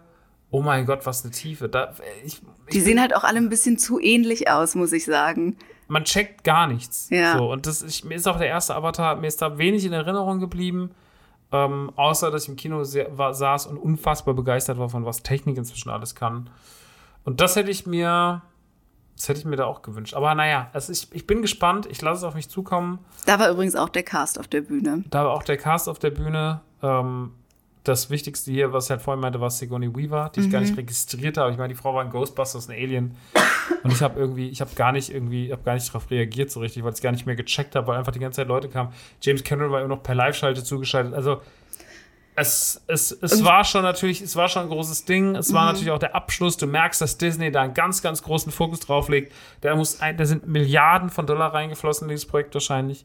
oh mein Gott, was eine Tiefe. Da, ich, Die sehen halt auch alle ein bisschen zu ähnlich aus, muss ich sagen. man checkt gar nichts. Ja. So, und das, ich, mir ist auch der erste Avatar, mir ist da wenig in Erinnerung geblieben, ähm, außer dass ich im Kino sehr, war, saß und unfassbar begeistert war von was Technik inzwischen alles kann. Und das hätte ich mir, das hätte ich mir da auch gewünscht. Aber naja, also ich, ich bin gespannt, ich lasse es auf mich zukommen. Da war übrigens auch der Cast auf der Bühne. Da war auch der Cast auf der Bühne. Ähm, das Wichtigste hier, was ich halt vorhin meinte, war Sigourney Weaver, die ich gar nicht registriert habe. Ich meine, die Frau war ein Ghostbusters, ein Alien. Und ich habe irgendwie, ich habe gar nicht irgendwie, ich habe gar nicht darauf reagiert so richtig, weil ich es gar nicht mehr gecheckt habe, weil einfach die ganze Zeit Leute kamen. James Cameron war immer noch per Live-Schalte zugeschaltet. Also es, es, es war schon natürlich, es war schon ein großes Ding. Es war natürlich auch der Abschluss. Du merkst, dass Disney da einen ganz, ganz großen Fokus drauf legt. Da muss ein, da sind Milliarden von Dollar reingeflossen in dieses Projekt wahrscheinlich.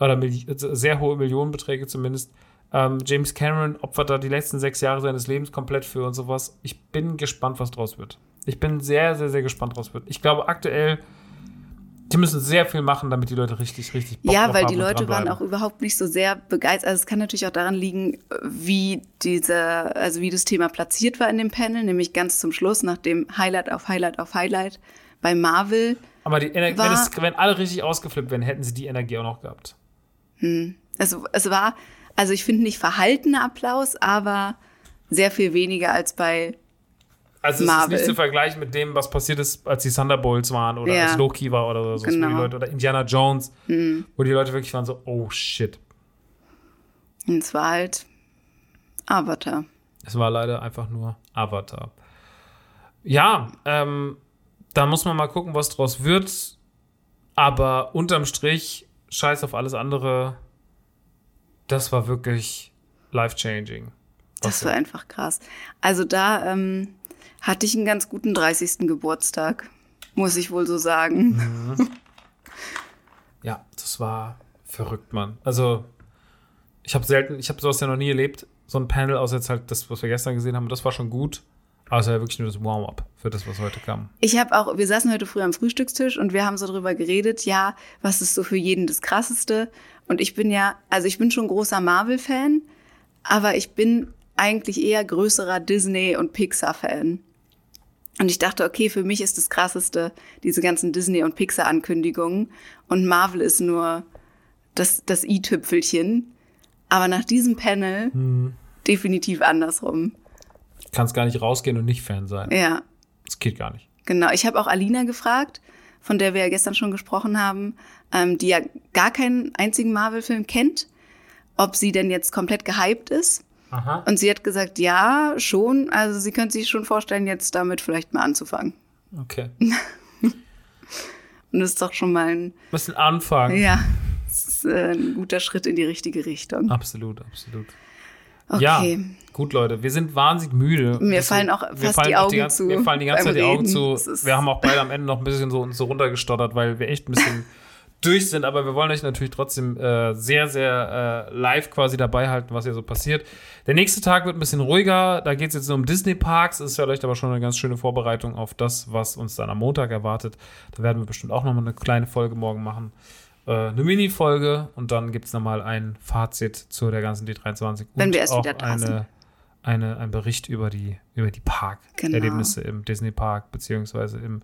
Oder sehr hohe Millionenbeträge zumindest. Ähm, James Cameron opfert da die letzten sechs Jahre seines Lebens komplett für und sowas. Ich bin gespannt, was draus wird. Ich bin sehr, sehr, sehr gespannt, was wird. Ich glaube, aktuell, die müssen sehr viel machen, damit die Leute richtig, richtig Bock ja, weil die Leute waren auch überhaupt nicht so sehr begeistert. Also es kann natürlich auch daran liegen, wie diese, also wie das Thema platziert war in dem Panel, nämlich ganz zum Schluss, nachdem Highlight auf Highlight auf Highlight bei Marvel. Aber die Energie, war- wenn, es, wenn alle richtig ausgeflippt wären, hätten sie die Energie auch noch gehabt. Es, es war, also ich finde nicht verhaltener Applaus, aber sehr viel weniger als bei Also es Marvel. ist nicht zu vergleichen mit dem, was passiert ist, als die Thunderbolts waren oder Ja. als Loki war oder so, Genau. Leute, oder Indiana Jones, wo die Leute wirklich waren so, oh shit. Und es war halt Avatar. Es war leider einfach nur Avatar. Ja, ähm, da muss man mal gucken, was draus wird. Aber unterm Strich, scheiß auf alles andere. Das war wirklich life-changing. Das war einfach krass. Also da ähm, hatte ich einen ganz guten 30. Geburtstag, muss ich wohl so sagen. Mhm. Ja, das war verrückt, Mann. Also, ich habe selten, ich habe sowas ja noch nie erlebt, so ein Panel, außer jetzt halt das, was wir gestern gesehen haben. Das war schon gut. War ja wirklich nur das Warm-up für das, was heute kam. Ich habe auch, wir saßen heute früh am Frühstückstisch und wir haben so drüber geredet, ja, was ist so für jeden das Krasseste? Und ich bin ja, also ich bin schon großer Marvel-Fan, aber ich bin eigentlich eher größerer Disney- und Pixar-Fan. Und ich dachte, okay, für mich ist das Krasseste diese ganzen Disney- und Pixar-Ankündigungen und Marvel ist nur das, das i-Tüpfelchen. Aber nach diesem Panel Mhm. definitiv andersrum. Kannst gar nicht rausgehen und nicht Fan sein. Ja, Das geht gar nicht. genau. Ich habe auch Alina gefragt, von der wir ja gestern schon gesprochen haben, ähm, die ja gar keinen einzigen Marvel-Film kennt, ob sie denn jetzt komplett gehypt ist. Aha. Und sie hat gesagt, ja, schon. Also sie könnte sich schon vorstellen, jetzt damit vielleicht mal anzufangen. Okay. Und das ist doch schon mal ein, Müssen anfangen. ja, das ist äh, ein guter Schritt in die richtige Richtung. Absolut, absolut. Okay. Ja, gut, Leute. Wir sind wahnsinnig müde. Mir Das- fallen auch wir fast fallen die Augen ganze, zu Mir fallen die ganze Zeit die Augen zu. Wir haben auch beide am Ende noch ein bisschen so, uns so runtergestottert, weil wir echt ein bisschen durch sind. Aber wir wollen euch natürlich trotzdem äh, sehr, sehr äh, live quasi dabei halten, was hier so passiert. Der nächste Tag wird ein bisschen ruhiger. Da geht es jetzt nur um Disney-Parks. Ist vielleicht aber schon eine ganz schöne Vorbereitung auf das, was uns dann am Montag erwartet. Da werden wir bestimmt auch nochmal eine kleine Folge morgen machen. Äh, eine Mini-Folge und dann gibt es nochmal ein Fazit zu der ganzen D23. Wenn und wir erst auch wieder da eine, sind. eine, ein Bericht über die, über die Genau. Park-Erlebnisse im Disney Park beziehungsweise im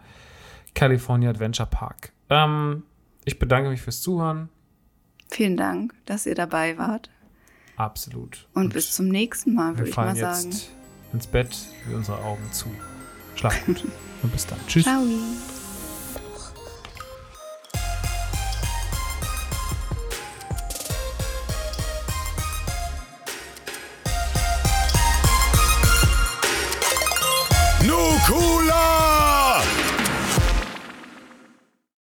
California Adventure Park. Ähm, ich bedanke mich fürs Zuhören. Vielen Dank, dass ihr dabei wart. Absolut. Und, bis zum nächsten Mal, wir würde ich mal sagen. jetzt ins Bett, wie unsere Augen zu. Schlaf gut und bis dann. Tschüss. Ciao. Cooler!